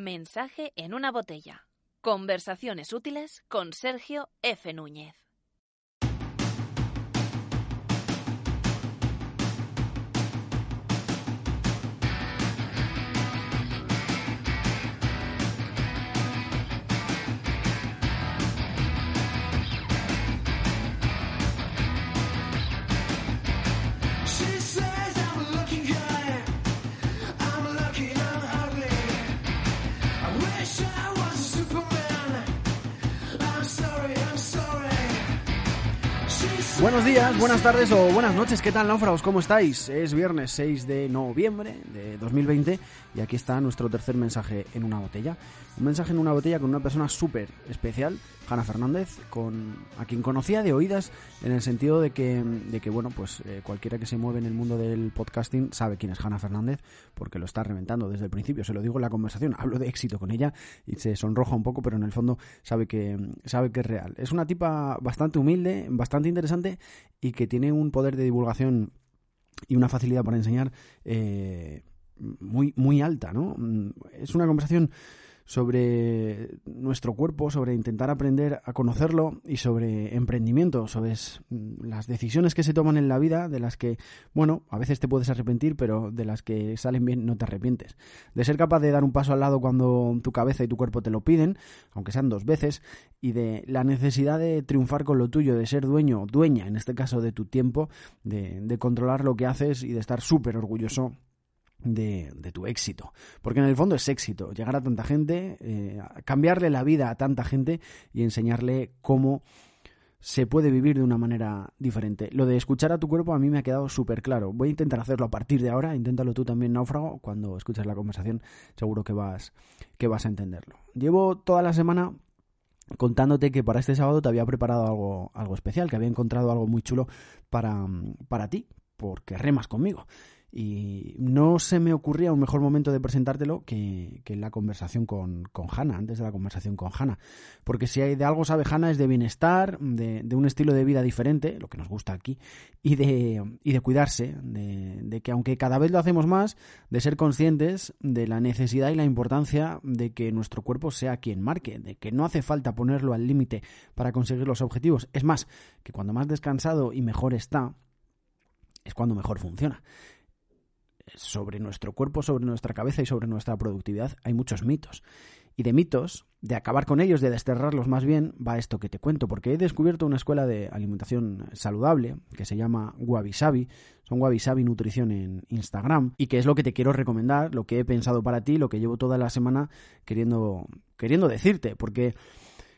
Mensaje en una botella. Conversaciones útiles con Sergio F. Núñez. Buenos días, buenas tardes o buenas noches, ¿qué tal náufragos? ¿Cómo estáis? Es viernes 6 de noviembre de 2020 y aquí está nuestro tercer mensaje en una botella. Un mensaje en una botella con una persona súper especial, Hanna Fernández, con, a quien conocía de oídas en el sentido de que, de que bueno, pues eh, cualquiera que se mueve en el mundo del podcasting sabe quién es Hanna Fernández porque lo está reventando desde el principio, se lo digo en la conversación, hablo de éxito con ella y se sonroja un poco, pero en el fondo sabe que, sabe que es real. Es una tipa bastante humilde, bastante interesante y que tiene un poder de divulgación y una facilidad para enseñar eh, muy, muy alta, ¿no? Es una conversación sobre nuestro cuerpo, sobre intentar aprender a conocerlo y sobre emprendimiento, sobre las decisiones que se toman en la vida, de las que, bueno, a veces te puedes arrepentir, pero de las que salen bien no te arrepientes. De ser capaz de dar un paso al lado cuando tu cabeza y tu cuerpo te lo piden, aunque sean dos veces, y de la necesidad de triunfar con lo tuyo, de ser dueño, dueña, en este caso, de tu tiempo, de, de controlar lo que haces y de estar súper orgulloso de, tu éxito. Porque en el fondo es éxito, llegar a tanta gente, eh, cambiarle la vida a tanta gente y enseñarle cómo se puede vivir de una manera diferente. Lo de escuchar a tu cuerpo a mí me ha quedado súper claro. Voy a intentar hacerlo a partir de ahora, inténtalo tú también, náufrago, cuando escuches la conversación seguro que vas, que vas a entenderlo. Llevo toda la semana contándote que para este sábado te había preparado algo, algo especial, que había encontrado algo muy chulo para, para ti, porque remas conmigo. Y no se me ocurría un mejor momento de presentártelo que, que la conversación con, con antes de la conversación con Hanna. Porque si hay de algo sabe Hanna es de bienestar, de, un estilo de vida diferente, lo que nos gusta aquí, y de, y de cuidarse, de que aunque cada vez lo hacemos más, de ser conscientes de la necesidad y la importancia de que nuestro cuerpo sea quien marque, de que no hace falta ponerlo al límite para conseguir los objetivos. Es más, que cuando más descansado y mejor está, es cuando mejor funciona sobre nuestro cuerpo, sobre nuestra cabeza y sobre nuestra productividad hay muchos mitos. Y de mitos, de acabar con ellos, de desterrarlos más bien, va esto que te cuento, porque he descubierto una escuela de alimentación saludable que se llama Wabi Sabi, son Wabi Sabi Nutrición en Instagram, y que es lo que te quiero recomendar, lo que he pensado para ti, lo que llevo toda la semana queriendo, queriendo decirte, porque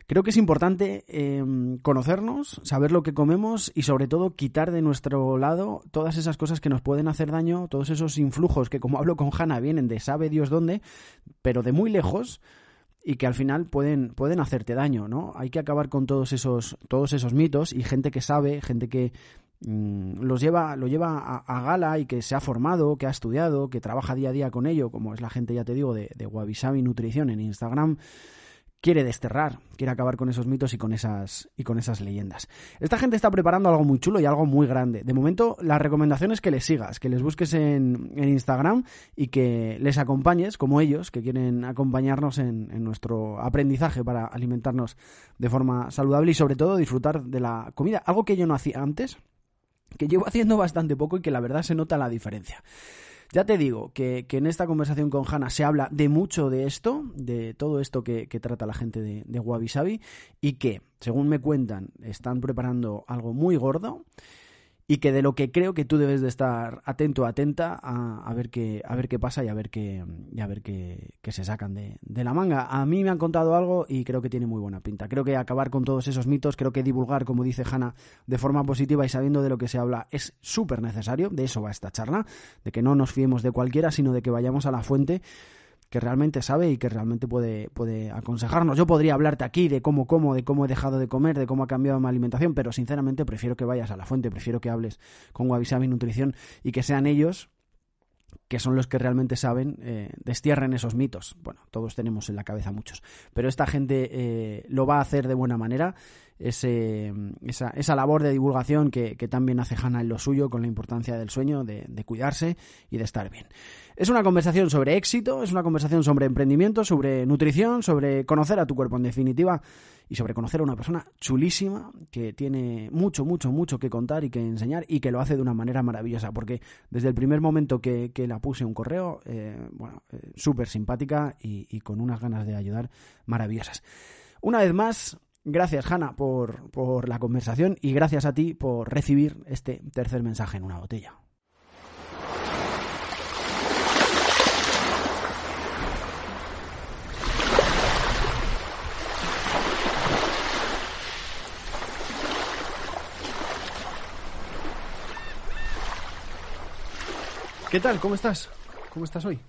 Creo que es importante eh, conocernos, saber lo que comemos y sobre todo quitar de nuestro lado todas esas cosas que nos pueden hacer daño, todos esos influjos que como hablo con Hanna vienen de sabe Dios dónde, pero de muy lejos y que al final pueden, pueden hacerte daño, ¿no? Hay que acabar con todos esos, todos esos mitos y gente que sabe, gente que mm, los lleva, lo lleva a, gala y que se ha formado, que ha estudiado, que trabaja día a día con ello, como es la gente, ya te digo, de, de Nutrición en Instagram quiere desterrar, quiere acabar con esos mitos y con esas y con esas leyendas. Esta gente está preparando algo muy chulo y algo muy grande. De momento, la recomendación es que les sigas, que les busques en, en Instagram y que les acompañes, como ellos, que quieren acompañarnos en, en, nuestro aprendizaje para alimentarnos de forma saludable y sobre todo disfrutar de la comida. Algo que yo no hacía antes, que llevo haciendo bastante poco y que la verdad se nota la diferencia. Ya te digo que, que, en esta conversación con Hanna se habla de mucho de esto, de todo esto que, trata la gente de, de y que, según me cuentan, están preparando algo muy gordo y que de lo que creo que tú debes de estar atento, atenta a, a ver qué a ver qué pasa y a ver qué y a ver qué, se sacan de, de, la manga. A mí me han contado algo y creo que tiene muy buena pinta. Creo que acabar con todos esos mitos, creo que divulgar, como dice Hanna, de forma positiva y sabiendo de lo que se habla es súper necesario. De eso va esta charla, de que no nos fiemos de cualquiera, sino de que vayamos a la fuente que realmente sabe y que realmente puede, puede aconsejarnos. Yo podría hablarte aquí de cómo como, de cómo he dejado de comer, de cómo ha cambiado mi alimentación, pero sinceramente prefiero que vayas a la fuente, prefiero que hables con Wabi Nutrición y que sean ellos que son los que realmente saben, eh, destierren esos mitos. Bueno, todos tenemos en la cabeza muchos, pero esta gente eh, lo va a hacer de buena manera ese, esa, esa labor de divulgación que, que también hace Hanna en lo suyo con la importancia del sueño, de cuidarse y de estar bien. Es una conversación sobre éxito, es una conversación sobre emprendimiento, sobre nutrición, sobre conocer a tu cuerpo en definitiva y sobre conocer a una persona chulísima que tiene mucho, mucho, mucho que contar y que enseñar y que lo hace de una manera maravillosa porque desde el primer momento que, la puse un correo, eh, bueno, eh, súper simpática y, y con unas ganas de ayudar maravillosas. Una vez más, Gracias, Hanna, por, por, la conversación y gracias a ti por recibir este tercer mensaje en una botella. ¿Qué tal? ¿Cómo estás? ¿Cómo estás hoy?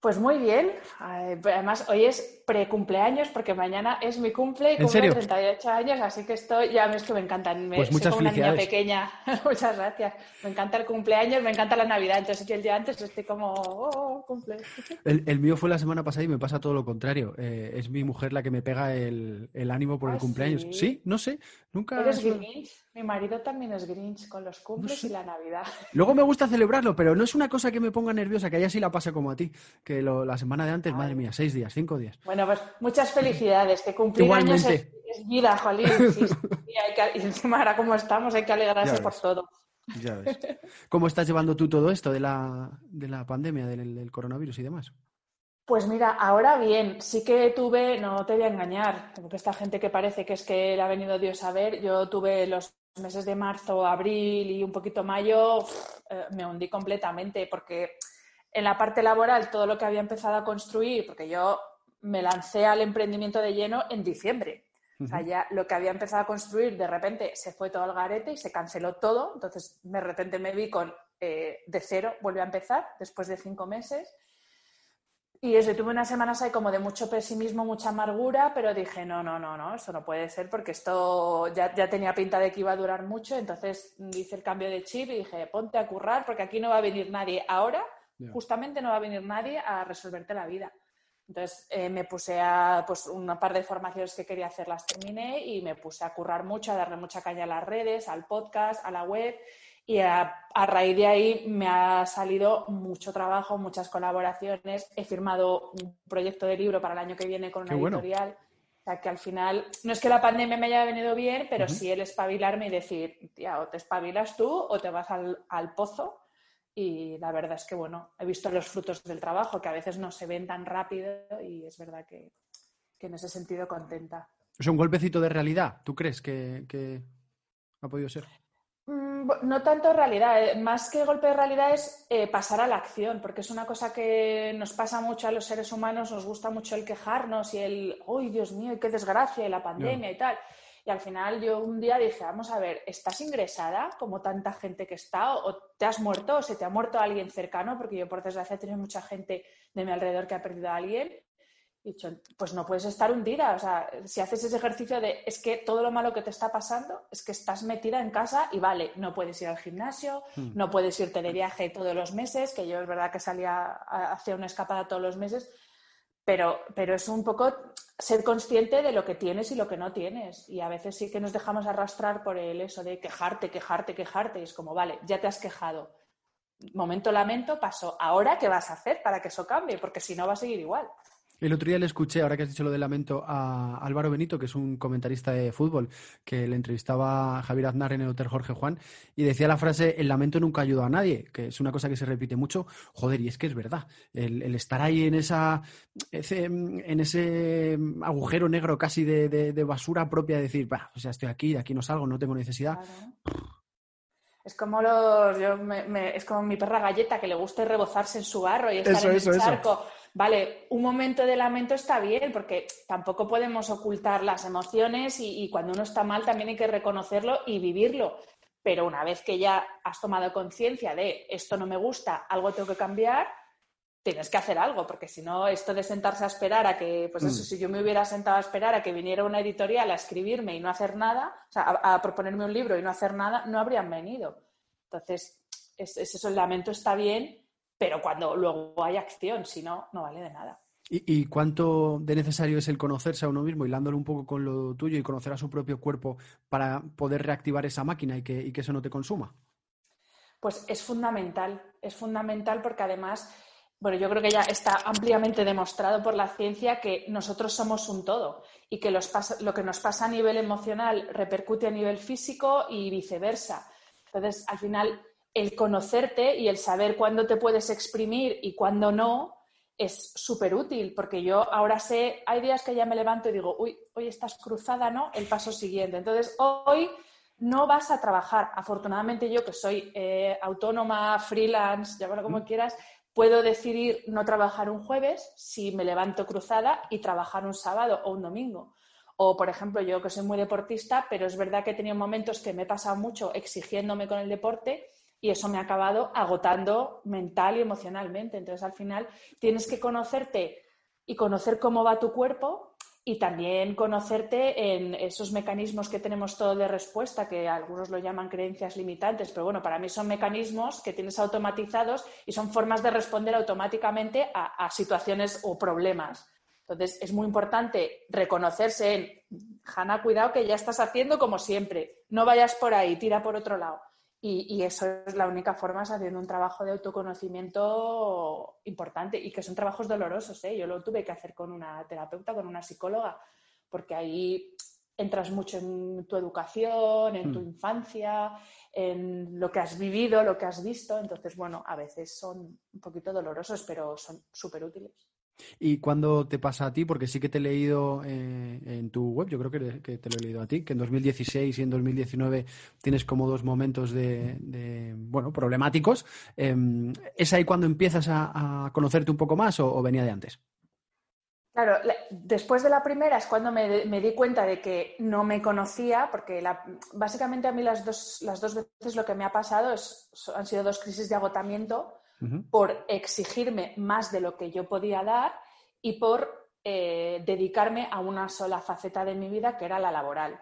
Pues muy bien. Además, hoy es pre-cumpleaños porque mañana es mi cumple y cumplo 38 años, así que estoy, ya ves que me encantan. Pues muchas soy como una niña pequeña. muchas gracias. Me encanta el cumpleaños, me encanta la Navidad. Entonces, el día antes estoy como, oh, cumple. El, el, mío fue la semana pasada y me pasa todo lo contrario. Eh, es mi mujer la que me pega el, el ánimo por ¿Ah, el cumpleaños. ¿sí? ¿Sí? no sé. Nunca. ¿Eres Grinch? Mi marido también es Grinch con los cumples No sé. y la Navidad. Luego me gusta celebrarlo, pero no es una cosa que me ponga nerviosa, que a ella sí la pase como a ti. Que lo- la semana de antes, madre mía, seis días, cinco días. Bueno, pues muchas felicidades. Que cumplir años es, vida, Jolín. Sí, sí, y encima ahora como estamos hay que alegrarse Ya por ves. todo. Ya ves. ¿Cómo estás llevando tú todo esto de la, de la pandemia, del, del coronavirus y demás? Pues mira, ahora bien, sí que tuve, no te voy a engañar, porque esta gente que parece que es que le ha venido Dios a ver, yo tuve los meses de marzo, abril y un poquito mayo, eh, me hundí completamente, porque en la parte laboral todo lo que había empezado a construir, porque yo me lancé al emprendimiento de lleno en diciembre. O sea, ya lo que había empezado a construir, de repente se fue todo al garete y se canceló todo. Entonces, de repente me vi con eh, de cero, volví a empezar después de cinco meses. Y eso, tuve unas semanas ahí como de mucho pesimismo, mucha amargura, pero dije, no, no, no, no, eso no puede ser porque esto ya, ya tenía pinta de que iba a durar mucho. Entonces hice el cambio de chip y dije, ponte a currar porque aquí no va a venir nadie ahora, justamente no va a venir nadie a resolverte la vida. Entonces eh, me puse a, pues una par de formaciones que quería hacer las terminé y me puse a currar mucho, a darle mucha caña a las redes, al podcast, a la web y a, a raíz de ahí me ha salido mucho trabajo, muchas colaboraciones. He firmado un proyecto de libro para el año que viene con una Qué bueno. editorial. O sea que al final, no es que la pandemia me haya venido bien, pero Ujú. sí el espabilarme y decir, tía, o te espabilas tú o te vas al, al pozo. Y la verdad es que, bueno, he visto los frutos del trabajo que a veces no se ven tan rápido y es verdad que, que en ese sentido contenta. Sea, un golpecito de realidad, ¿tú crees que, que ha podido ser? Mm, No tanto realidad, eh, más que golpe de realidad es eh, pasar a la acción, porque es una cosa que nos pasa mucho a los seres humanos, nos gusta mucho el quejarnos y el, ¡ay, Dios mío, qué desgracia! y la pandemia y tal. Y al final yo un día dije, vamos a ver, ¿estás ingresada como tanta gente que está? ¿O te has muerto? ¿O se te ha muerto alguien cercano? Porque yo por desgracia he tenido mucha gente de mi alrededor que ha perdido a alguien. Y dicho, pues no puedes estar hundida. O sea, si haces ese ejercicio de es que todo lo malo que te está pasando es que estás metida en casa y vale, no puedes ir al gimnasio, Hmm. no puedes irte de viaje todos los meses, que yo es verdad que salía a hacer una escapada todos los meses, pero, pero es un poco ser consciente de lo que tienes y lo que no tienes. Y a veces sí que nos dejamos arrastrar por el eso de quejarte, quejarte, quejarte. Y es como, vale, ya te has quejado. Momento lamento, pasó. Ahora, ¿qué vas a hacer para que eso cambie? Porque si no, va a seguir igual. El otro día le escuché, ahora que has dicho lo de lamento, a Álvaro Benito, que es un comentarista de fútbol, que le entrevistaba a Javier Aznar en el Hotel Jorge Juan, y decía la frase, el lamento nunca ayuda a nadie, que es una cosa que se repite mucho. Joder, y es que es verdad. El, el estar ahí en esa ese- en ese agujero negro casi de, de- de basura propia, de decir, bah, o sea, estoy aquí, de aquí no salgo, no tengo necesidad. Claro. Es como los, yo me- me- es como mi perra galleta que le gusta rebozarse en su barro y estar Eso, en eso, el eso. Vale, un momento de lamento está bien porque tampoco podemos ocultar las emociones y, y cuando uno está mal también hay que reconocerlo y vivirlo. Pero una vez que ya has tomado conciencia de esto no me gusta, algo tengo que cambiar, tienes que hacer algo, porque si no, esto de sentarse a esperar a que, pues eso, Mm. si yo me hubiera sentado a esperar a que viniera una editorial a escribirme y no hacer nada, o sea, a, a proponerme un libro y no hacer nada, no habrían venido. Entonces, es, es eso, el lamento está bien, pero cuando luego hay acción, si no, no vale de nada. ¿Y, cuánto de necesario es el conocerse a uno mismo, hilándolo un poco con lo tuyo y conocer a su propio cuerpo para poder reactivar esa máquina y que, y que eso no te consuma? Pues es fundamental, es fundamental porque además, bueno, yo creo que ya está ampliamente demostrado por la ciencia que nosotros somos un todo y que lo que nos pasa a nivel emocional repercute a nivel físico y viceversa. Entonces, al final, el conocerte y el saber cuándo te puedes exprimir y cuándo no, es súper útil, porque yo ahora sé, hay días que ya me levanto y digo, uy, hoy estás cruzada, ¿no? El paso siguiente. Entonces, hoy no vas a trabajar. Afortunadamente yo, que soy eh, autónoma, freelance, llámalo como quieras, puedo decidir no trabajar un jueves si me levanto cruzada y trabajar un sábado o un domingo. O, por ejemplo, yo que soy muy deportista, pero es verdad que he tenido momentos que me he pasado mucho exigiéndome con el deporte y eso me ha acabado agotando mental y emocionalmente. Entonces, al final, tienes que conocerte y conocer cómo va tu cuerpo y también conocerte en esos mecanismos que tenemos todo de respuesta, que algunos lo llaman creencias limitantes, pero bueno, para mí son mecanismos que tienes automatizados y son formas de responder automáticamente a, a situaciones o problemas. Entonces, es muy importante reconocerse en, Hanna, cuidado que ya estás haciendo como siempre, no vayas por ahí, tira por otro lado. Y, eso es la única forma, es haciendo un trabajo de autoconocimiento importante y que son trabajos dolorosos. ¿eh? Yo lo tuve que hacer con una terapeuta, con una psicóloga, porque ahí entras mucho en tu educación, en tu mm. infancia, en lo que has vivido, lo que has visto. Entonces, bueno, a veces son un poquito dolorosos, pero son súper útiles. ¿Y cuándo te pasa a ti? Porque sí que te he leído eh, en tu web, yo creo que, te lo he leído a ti, que en 2016 y en 2019 tienes como dos momentos de, bueno, problemáticos. Em, ¿Es ahí cuando empiezas a, conocerte un poco más o, venía de antes? Claro, después de la primera es cuando me, di cuenta de que no me conocía, porque básicamente a mí las dos, las dos veces lo que me ha pasado es, han sido dos crisis de agotamiento por exigirme más de lo que yo podía dar y por eh, dedicarme a una sola faceta de mi vida, que era la laboral.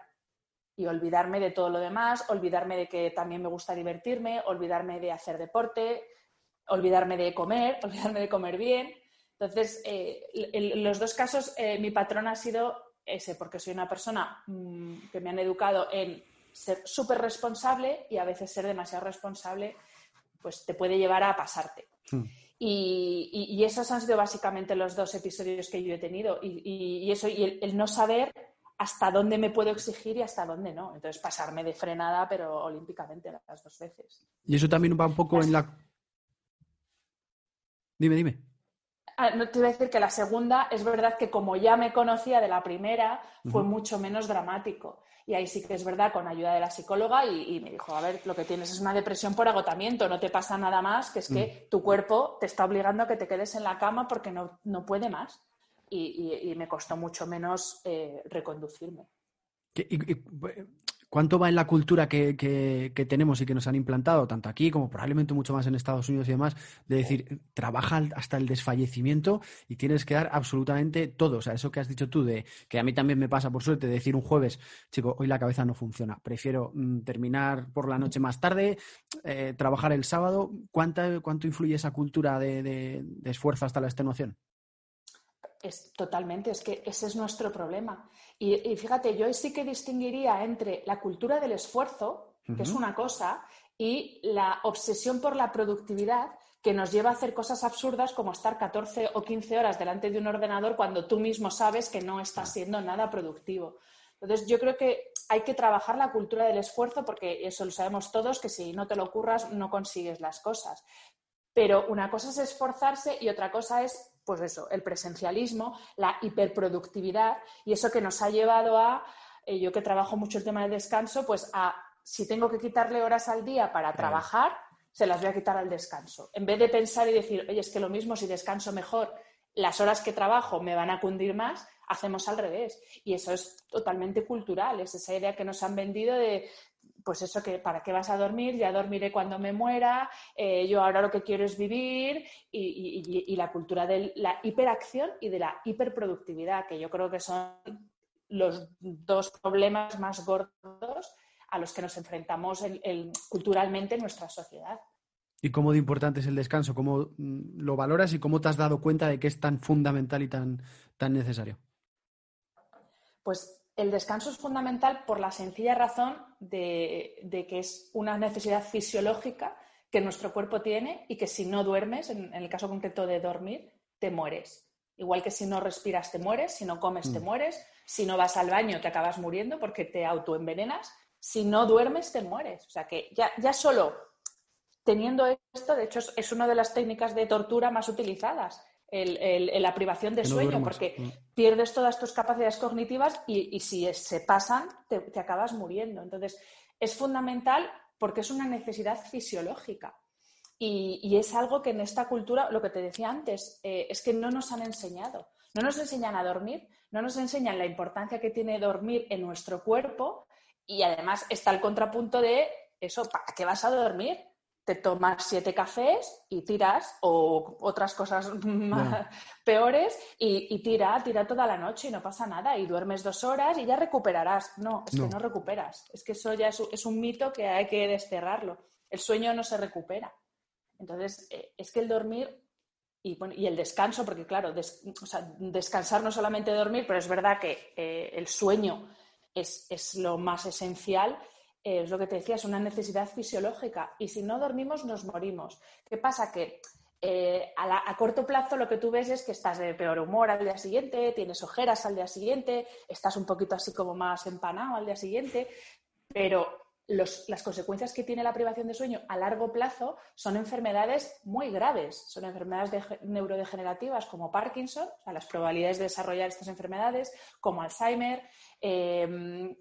Y olvidarme de todo lo demás, olvidarme de que también me gusta divertirme, olvidarme de hacer deporte, olvidarme de comer, olvidarme de comer bien. Entonces, eh, en los dos casos, eh, mi patrón ha sido ese, porque soy una persona mm, que me han educado en ser súper responsable y a veces ser demasiado responsable pues te puede llevar a pasarte. Hmm. Y, esos han sido básicamente los dos episodios que yo he tenido. Y, eso, y el, no saber hasta dónde me puedo exigir y hasta dónde no. Entonces, pasarme de frenada, pero olímpicamente las dos veces. Y eso también va un poco en la. Dime, dime. Ah, no te voy a decir que la segunda es verdad que como ya me conocía de la primera, fue mucho menos dramático. Y ahí sí que es verdad, con ayuda de la psicóloga, y, me dijo, a ver, lo que tienes es una depresión por agotamiento, no te pasa nada más, que es que mm. tu cuerpo te está obligando a que te quedes en la cama porque no, no puede más. Y, me costó mucho menos eh, reconducirme. ¿Cuánto va en la cultura que, tenemos y que nos han implantado, tanto aquí como probablemente mucho más en Estados Unidos y demás, de decir, trabaja hasta el desfallecimiento y tienes que dar absolutamente todo? O sea, eso que has dicho tú, de que a mí también me pasa por suerte, de decir un jueves, chico, hoy la cabeza no funciona, prefiero mm, terminar por la noche más tarde, eh, trabajar el sábado. ¿Cuánto influye esa cultura de esfuerzo hasta la extenuación? Es totalmente, es que ese es nuestro problema. Y, fíjate, yo sí que distinguiría entre la cultura del esfuerzo, que es una cosa, y la obsesión por la productividad, que nos lleva a hacer cosas absurdas como estar 14 o 15 horas delante de un ordenador cuando tú mismo sabes que no estás siendo nada productivo. Entonces, yo creo que hay que trabajar la cultura del esfuerzo porque eso lo sabemos todos, que si no te lo ocurras no consigues las cosas. Pero una cosa es esforzarse y otra cosa es pues eso, el presencialismo, la hiperproductividad y eso que nos ha llevado a, eh, yo que trabajo mucho el tema del descanso, pues a si tengo que quitarle horas al día para trabajar, se las voy a quitar al descanso. En vez de pensar y decir, oye, es que lo mismo si descanso mejor, las horas que trabajo me van a cundir más, hacemos al revés. Y eso es totalmente cultural, es esa idea que nos han vendido de pues eso que para qué vas a dormir, ya dormiré cuando me muera, eh, yo ahora lo que quiero es vivir y, la cultura de la hiperacción y de la hiperproductividad, que yo creo que son los dos problemas más gordos a los que nos enfrentamos culturalmente en nuestra sociedad. ¿Y cómo de importante es el descanso? ¿Cómo mm, lo valoras y cómo te has dado cuenta de que es tan fundamental y tan, tan necesario? Pues el descanso es fundamental por la sencilla razón de, que es una necesidad fisiológica que nuestro cuerpo tiene y que si no duermes, en, el caso concreto de dormir, te mueres. Igual que si no respiras te mueres, si no comes te mm. mueres, si no vas al baño te acabas muriendo porque te autoenvenenas, si no duermes te mueres. O sea que ya, ya solo teniendo esto, de hecho es una de las técnicas de tortura más utilizadas el, la privación de sueño, porque mm. pierdes todas tus capacidades cognitivas y, si se pasan, te, acabas muriendo. Entonces, es fundamental porque es una necesidad fisiológica. Y, es algo que en esta cultura, lo que te decía antes, eh, es que no nos han enseñado. No nos enseñan a dormir, no nos enseñan la importancia que tiene dormir en nuestro cuerpo y además está el contrapunto de eso, ¿para qué vas a dormir? Te tomas siete cafés y tiras, o otras cosas más peores, y, tira, tira toda la noche y no pasa nada, y duermes dos horas y ya recuperarás. No, es que no recuperas. Es que eso ya es, un mito que hay que desterrarlo. El sueño no se recupera. Entonces, eh, es que el dormir y, y el descanso, porque claro, descansar no solamente dormir, pero es verdad que eh, el sueño es, es lo más esencial eh, es lo que te decía, es una necesidad fisiológica y si no dormimos nos morimos. ¿Qué pasa? Que eh, a, corto plazo lo que tú ves es que estás de peor humor al día siguiente, tienes ojeras al día siguiente, estás un poquito así como más empanado al día siguiente, pero las consecuencias que tiene la privación de sueño a largo plazo son enfermedades muy graves. Son enfermedades neurodegenerativas como Parkinson, o sea, las probabilidades de desarrollar estas enfermedades, como Alzheimer, eh,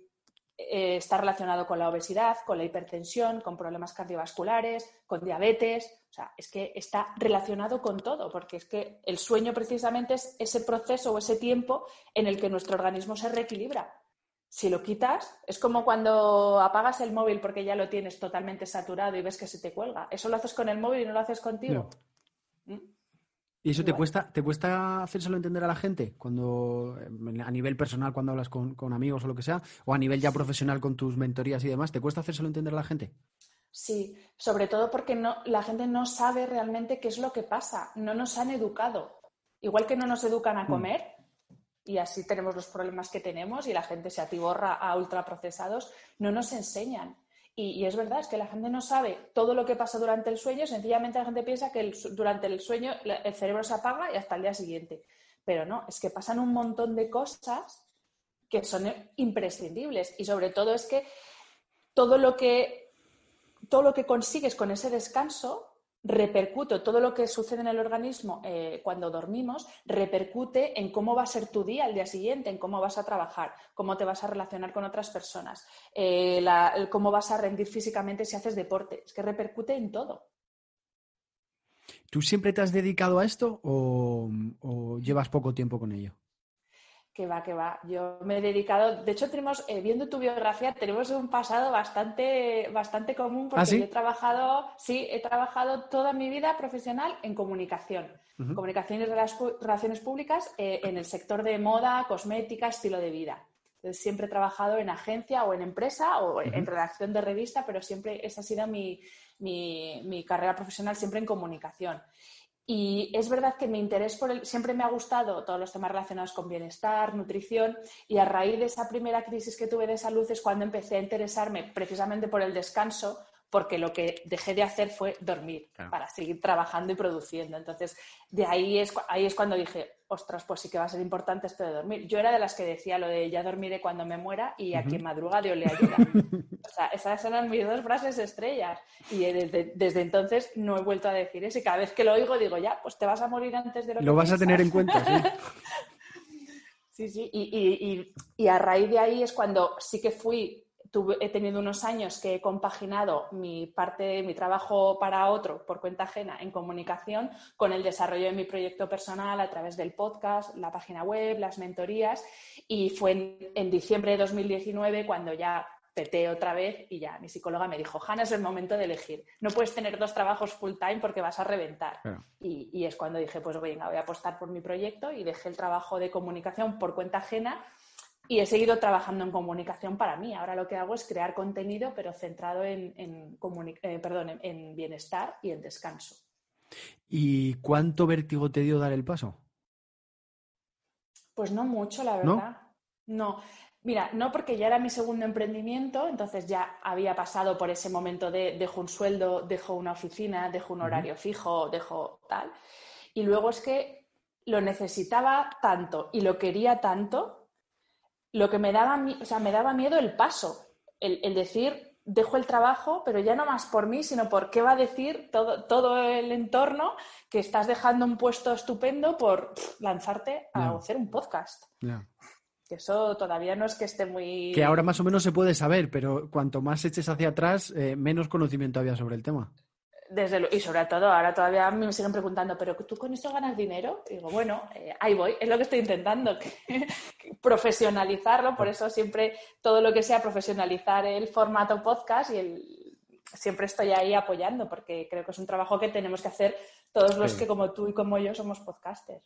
eh, está relacionado con la obesidad, con la hipertensión, con problemas cardiovasculares, con diabetes. O sea, es que está relacionado con todo, porque es que el sueño precisamente es ese proceso o ese tiempo en el que nuestro organismo se reequilibra. Si lo quitas, es como cuando apagas el móvil porque ya lo tienes totalmente saturado y ves que se te cuelga. Eso lo haces con el móvil y no lo haces contigo. ¿Mm? ¿Y eso te cuesta, te cuesta hacérselo entender a la gente cuando a nivel personal cuando hablas con, amigos o lo que sea, o a nivel ya profesional con tus mentorías y demás, ¿te cuesta hacérselo entender a la gente? Sí, sobre todo porque no, la gente no sabe realmente qué es lo que pasa, no nos han educado. Igual que no nos educan a mm. comer, y así tenemos los problemas que tenemos y la gente se atiborra a ultraprocesados, no nos enseñan. Y, es verdad, es que la gente no sabe todo lo que pasa durante el sueño, sencillamente la gente piensa que durante el sueño el cerebro se apaga y hasta el día siguiente. Pero no, es que pasan un montón de cosas que son imprescindibles y sobre todo es que todo lo que, todo lo que consigues con ese descanso repercute, todo lo que sucede en el organismo eh, cuando dormimos, repercute en cómo va a ser tu día al día siguiente, en cómo vas a trabajar, cómo te vas a relacionar con otras personas, eh, cómo vas a rendir físicamente si haces deporte. Es que repercute en todo. ¿Tú siempre te has dedicado a esto o llevas poco tiempo con ello? Que va, que va. Yo me he dedicado, de hecho tenemos, eh, viendo tu biografía, tenemos un pasado bastante, bastante común porque ¿Ah, yo he trabajado, sí, he trabajado toda mi vida profesional en comunicación, comunicación y relaciones públicas eh, en el sector de moda, cosmética, estilo de vida. Entonces, siempre he trabajado en agencia o en empresa o en redacción de revista, pero siempre esa ha sido mi, mi carrera profesional, siempre en comunicación. Y es verdad que mi interés por el, siempre me ha gustado todos los temas relacionados con bienestar, nutrición, y a raíz de esa primera crisis que tuve de salud es cuando empecé a interesarme precisamente por el descanso, porque lo que dejé de hacer fue dormir para seguir trabajando y produciendo. Entonces, de ahí es, ahí es cuando dije, ostras, pues sí que va a ser importante esto de dormir. Yo era de las que decía lo de ya dormiré cuando me muera y a quien madruga Dios le ayuda. o sea, esas eran mis dos frases estrellas. Y desde, entonces no he vuelto a decir eso. Y cada vez que lo oigo digo, ya, pues te vas a morir antes de lo, lo vas a tener en cuenta, sí. sí, sí. Y, y a raíz de ahí es cuando sí que fui he tenido unos años que he compaginado mi parte, mi trabajo para otro por cuenta ajena en comunicación con el desarrollo de mi proyecto personal a través del podcast, la página web, las mentorías. Y fue en, diciembre de 2019 cuando ya peté otra vez y ya mi psicóloga me dijo, Hanna, es el momento de elegir. No puedes tener dos trabajos full time porque vas a reventar. Y, y, es cuando dije, pues venga, voy a apostar por mi proyecto y dejé el trabajo de comunicación por cuenta ajena y he seguido trabajando en comunicación para mí. Ahora lo que hago es crear contenido, pero centrado en, eh, perdón, en, bienestar y en descanso. ¿Y cuánto vértigo te dio dar el paso? Pues no mucho, la verdad. No. Mira, no porque ya era mi segundo emprendimiento, entonces ya había pasado por ese momento de dejo un sueldo, dejo una oficina, dejo un horario fijo, dejo tal. Y luego es que lo necesitaba tanto y lo quería tanto lo que me daba, o sea, me daba miedo el paso, el, decir, dejo el trabajo, pero ya no más por mí, sino por qué va a decir todo, todo el entorno que estás dejando un puesto estupendo por lanzarte a hacer un podcast. Que eso todavía no es que esté muy... Que ahora más o menos se puede saber, pero cuanto más eches hacia atrás, eh, menos conocimiento había sobre el tema y sobre todo, ahora todavía me siguen preguntando, ¿pero tú con esto ganas dinero? Y digo, bueno, eh, ahí voy, es lo que estoy intentando, profesionalizarlo, por eso siempre todo lo que sea profesionalizar el formato podcast y el, siempre estoy ahí apoyando, porque creo que es un trabajo que tenemos que hacer todos los que como tú y como yo somos podcasters.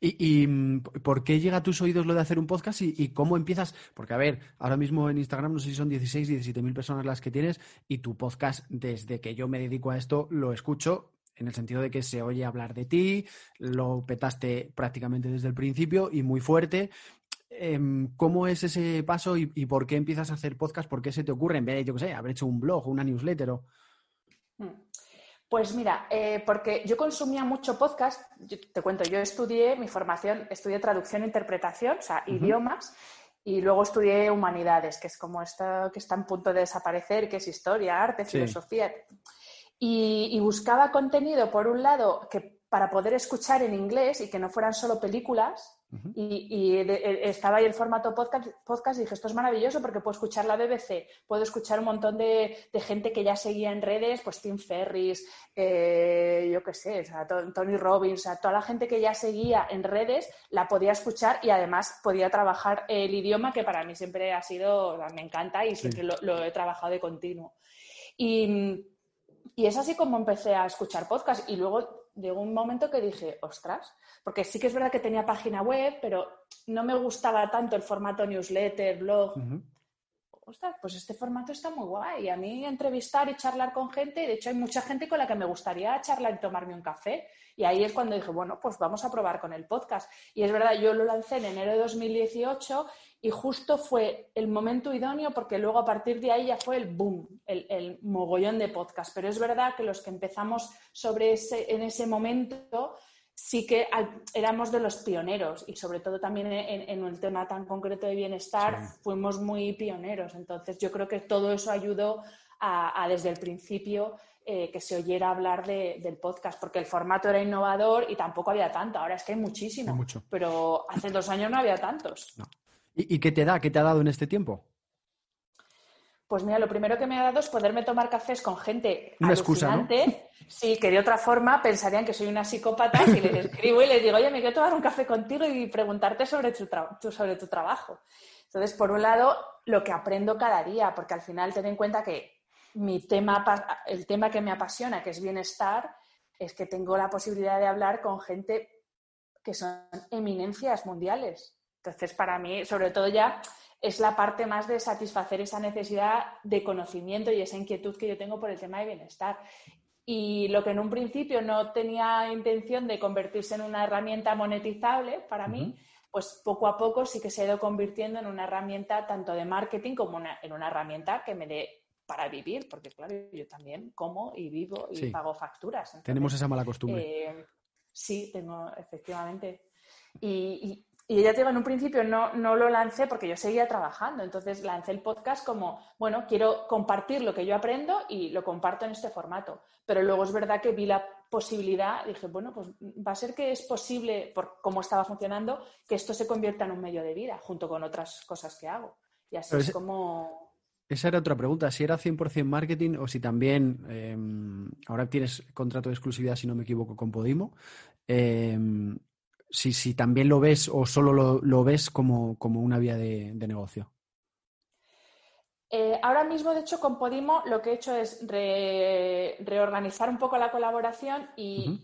¿Y, mm, por qué llega a tus oídos lo de hacer un podcast y, cómo empiezas? Porque, a ver, ahora mismo en Instagram no sé si son 16, 17 mil personas las que tienes y tu podcast, desde que yo me dedico a esto, lo escucho en el sentido de que se oye hablar de ti, lo petaste prácticamente desde el principio y muy fuerte. Em, ¿Cómo es ese paso y, por qué empiezas a hacer podcast? ¿Por qué se te ocurre en vez de, yo qué sé, haber hecho un blog o una newsletter? O... Hmm. Pues mira, eh, porque yo consumía mucho podcast, te cuento, yo estudié mi formación, estudié traducción e interpretación, o sea, idiomas, y luego estudié humanidades, que es como esto que está en punto de desaparecer, que es historia, arte, filosofía. Y, y, buscaba contenido, por un lado, que para poder escuchar en inglés y que no fueran solo películas, y, e, estaba ahí el formato podcast, podcast y dije, esto es maravilloso porque puedo escuchar la BBC, puedo escuchar un montón de, gente que ya seguía en redes, pues Tim Ferris, eh, yo qué sé, Tony Robbins, toda la gente que ya seguía en redes la podía escuchar y además podía trabajar el idioma que para mí siempre ha sido, me encanta y siempre lo, he trabajado de continuo. Y, y es así como empecé a escuchar podcast y luego llegó un momento que dije, ostras, porque sí que es verdad que tenía página web, pero no me gustaba tanto el formato newsletter, blog. Ostras, pues este formato está muy guay. A mí entrevistar y charlar con gente, de hecho hay mucha gente con la que me gustaría charlar y tomarme un café. Y ahí es cuando dije, bueno, pues vamos a probar con el podcast. Y es verdad, yo lo lancé en enero de 2018 y justo fue el momento idóneo porque luego a partir de ahí ya fue el boom, el, el mogollón de podcast. Pero es verdad que los que empezamos sobre ese, en ese momento sí que éramos de los pioneros y sobre todo también en, en un tema tan concreto de bienestar fuimos muy pioneros. Entonces yo creo que todo eso ayudó a, desde el principio eh, que se oyera hablar del podcast, porque el formato era innovador y tampoco había tanto. Ahora es que hay muchísimo, mucho. pero hace dos años no había tantos. ¿Y, ¿Y qué te da? ¿Qué te ha dado en este tiempo? Pues mira, lo primero que me ha dado es poderme tomar cafés con gente una alucinante. Sí, que de otra forma pensarían que soy una psicópata y les escribo y les digo, oye, me quiero tomar un café contigo y preguntarte sobre tu, sobre tu trabajo. Entonces, por un lado, lo que aprendo cada día, porque al final ten en cuenta que mi tema, el tema que me apasiona, que es bienestar, es que tengo la posibilidad de hablar con gente que son eminencias mundiales. Entonces, para mí, sobre todo ya es la parte más de satisfacer esa necesidad de conocimiento y esa inquietud que yo tengo por el tema de bienestar. Y lo que en un principio no tenía intención de convertirse en una herramienta monetizable para mí, pues poco a poco sí que se ha ido convirtiendo en una herramienta tanto de marketing como en una herramienta que me dé para vivir, porque claro, yo también como y vivo y pago facturas. Tenemos esa mala costumbre. Eh, sí, tengo, efectivamente. y, y ya te digo, en un principio no, no lo lancé porque yo seguía trabajando, entonces lancé el podcast como, bueno, quiero compartir lo que yo aprendo y lo comparto en este formato. Pero luego es verdad que vi la posibilidad, dije, bueno, pues va a ser que es posible, por cómo estaba funcionando, que esto se convierta en un medio de vida, junto con otras cosas que hago. Y así es como... Esa era otra pregunta, si era 100% marketing o si también, em, ahora tienes contrato de exclusividad, si no me equivoco, con Podimo. Eh, si, si también lo ves o solo lo, ves como, una vía de, negocio. Eh, ahora mismo, de hecho, con Podimo lo que he hecho es reorganizar un poco la colaboración y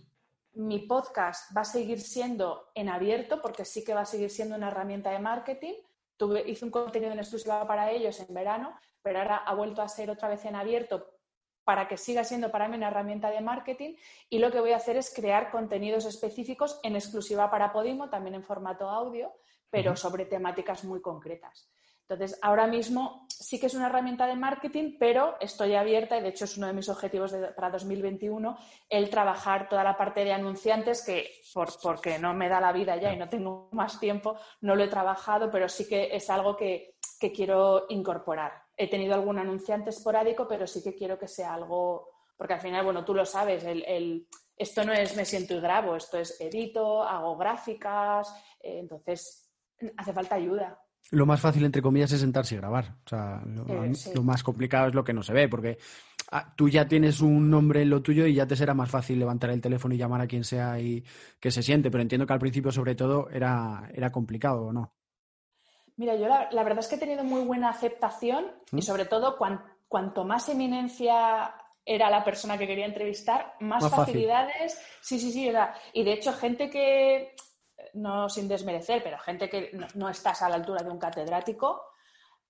mi podcast va a seguir siendo en abierto porque sí que va a seguir siendo una herramienta de marketing. tuve, hice un contenido en exclusiva para ellos en verano, pero ahora ha vuelto a ser otra vez en abierto para que siga siendo para mí una herramienta de marketing y lo que voy a hacer es crear contenidos específicos en exclusiva para Podimo, también en formato audio, pero sobre temáticas muy concretas. Entonces, ahora mismo sí que es una herramienta de marketing, pero estoy abierta y de hecho es uno de mis objetivos para 2021 el trabajar toda la parte de anunciantes que por, porque no me da la vida ya y no tengo más tiempo, no lo he trabajado, pero sí que es algo que, quiero incorporar. He tenido algún anunciante esporádico, pero sí que quiero que sea algo, porque al final, bueno, tú lo sabes, el, esto no es me siento y grabo, esto es edito, hago gráficas, eh, entonces hace falta ayuda. Lo más fácil, entre comillas, es sentarse y grabar. O sea, lo, más complicado es lo que no se ve, porque ah, tú ya tienes un nombre en lo tuyo y ya te será más fácil levantar el teléfono y llamar a quien sea y que se siente. Pero entiendo que al principio, sobre todo, era, era complicado, ¿o no? Mira, yo la, verdad es que he tenido muy buena aceptación y ¿Mm? sobre todo cuanto más eminencia era la persona que quería entrevistar, más, facilidades. Sí, sí, sí. y de hecho, gente que no sin desmerecer, pero gente que no, estás a la altura de un catedrático,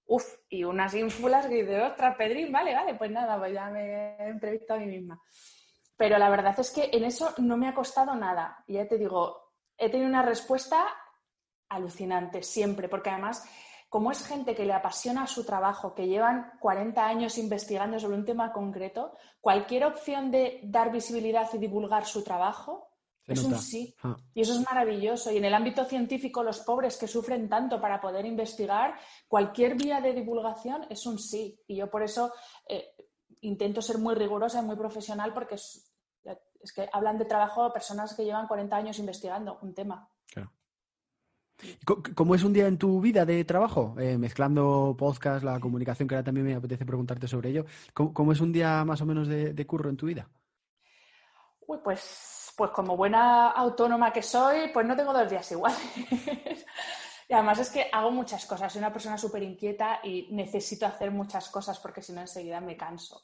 uff, y unas ínfulas que dice, ostras, Pedrín, vale, vale, pues nada, pues ya me he entrevistado a mí misma. Pero la verdad es que en eso no me ha costado nada. Y ya te digo, he tenido una respuesta alucinante siempre, porque además, como es gente que le apasiona su trabajo, que llevan 40 años investigando sobre un tema concreto, cualquier opción de dar visibilidad y divulgar su trabajo es un sí. Ah. Y eso es maravilloso. Y en el ámbito científico, los pobres que sufren tanto para poder investigar, cualquier vía de divulgación es un sí. Y yo por eso eh, intento ser muy rigurosa y muy profesional porque es, que hablan de trabajo personas que llevan 40 años investigando un tema. ¿Cómo es un día en tu vida de trabajo? Eh, mezclando podcast, la comunicación, que ahora también me apetece preguntarte sobre ello. ¿Cómo, es un día más o menos de, curro en tu vida? Uy, pues pues como buena autónoma que soy, pues no tengo dos días iguales. y además es que hago muchas cosas, soy una persona súper inquieta y necesito hacer muchas cosas porque si no enseguida me canso.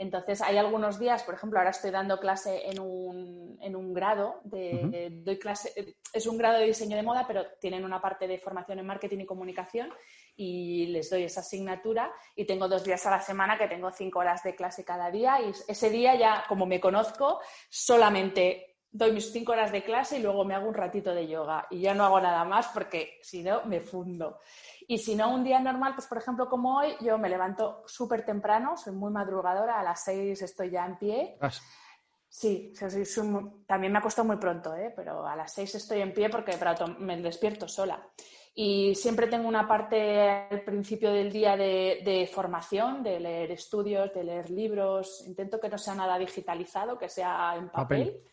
Entonces, hay algunos días, por ejemplo, ahora estoy dando clase en un, en un grado, de, doy clase, es un grado de diseño de moda, pero tienen una parte de formación en marketing y comunicación y les doy esa asignatura y tengo dos días a la semana que tengo cinco horas de clase cada día y ese día ya, como me conozco, solamente doy mis cinco horas de clase y luego me hago un ratito de yoga y ya no hago nada más porque si no me fundo. Y si no, un día normal, pues por ejemplo como hoy, yo me levanto súper temprano, soy muy madrugadora, a las seis estoy ya en pie. Sí, también me acuesto muy pronto, ¿eh? pero a las seis estoy en pie porque me despierto sola. Y siempre tengo una parte al principio del día de, de, formación, de leer estudios, de leer libros. Intento que no sea nada digitalizado, que sea en papel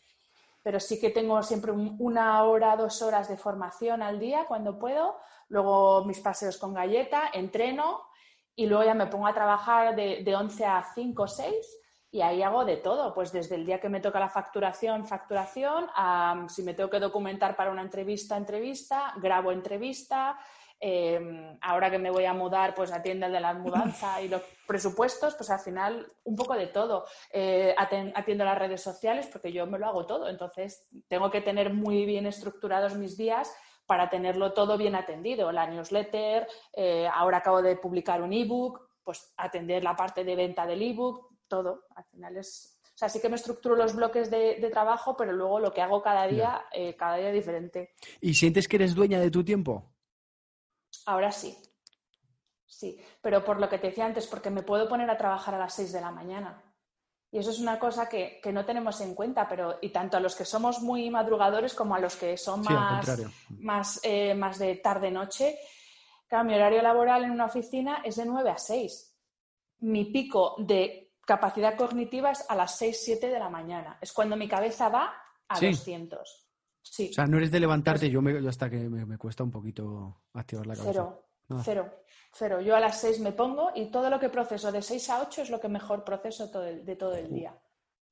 pero sí que tengo siempre una hora, dos horas de formación al día cuando puedo, luego mis paseos con galleta, entreno y luego ya me pongo a trabajar de, de 11 a 5 o 6 y ahí hago de todo, pues desde el día que me toca la facturación, facturación, a si me tengo que documentar para una entrevista, entrevista, grabo entrevista, Em, ahora que me voy a mudar, pues atiende el de la mudanza y los presupuestos, pues al final un poco de todo. Eh, atiendo las redes sociales porque yo me lo hago todo, entonces tengo que tener muy bien estructurados mis días para tenerlo todo bien atendido. La newsletter, eh, ahora acabo de publicar un ebook, pues atender la parte de venta del ebook, todo. Al final es, o sea, sí que me estructuro los bloques de, trabajo, pero luego lo que hago cada día, eh, cada día diferente. ¿Y sientes que eres dueña de tu tiempo? Ahora sí. Sí, pero por lo que te decía antes, porque me puedo poner a trabajar a las 6 de la mañana. Y eso es una cosa que, no tenemos en cuenta, pero y tanto a los que somos muy madrugadores como a los que son más, más, eh, más de tarde-noche. Claro, mi horario laboral en una oficina es de 9 a 6. Mi pico de capacidad cognitiva es a las 6, 7 de la mañana. Es cuando mi cabeza va a 200. O sea, no eres de levantarte, yo, me, hasta que me, cuesta un poquito activar la cabeza. Cero, cero, cero. Yo a las seis me pongo y todo lo que proceso de seis a ocho es lo que mejor proceso de todo el día.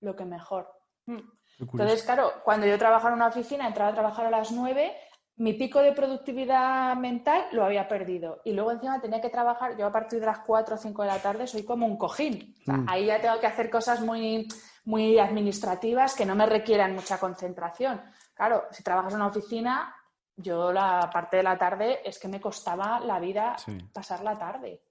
Lo que mejor. Mm. Entonces, claro, cuando yo trabajo en una oficina, entraba a trabajar a las nueve, mi pico de productividad mental lo había perdido. Y luego encima tenía que trabajar, yo a partir de las cuatro o cinco de la tarde soy como un cojín. Mm. Ahí ya tengo que hacer cosas muy, muy administrativas que no me requieran mucha concentración. Claro, si trabajas en una oficina, yo la parte de la tarde es que me costaba la vida pasar la tarde.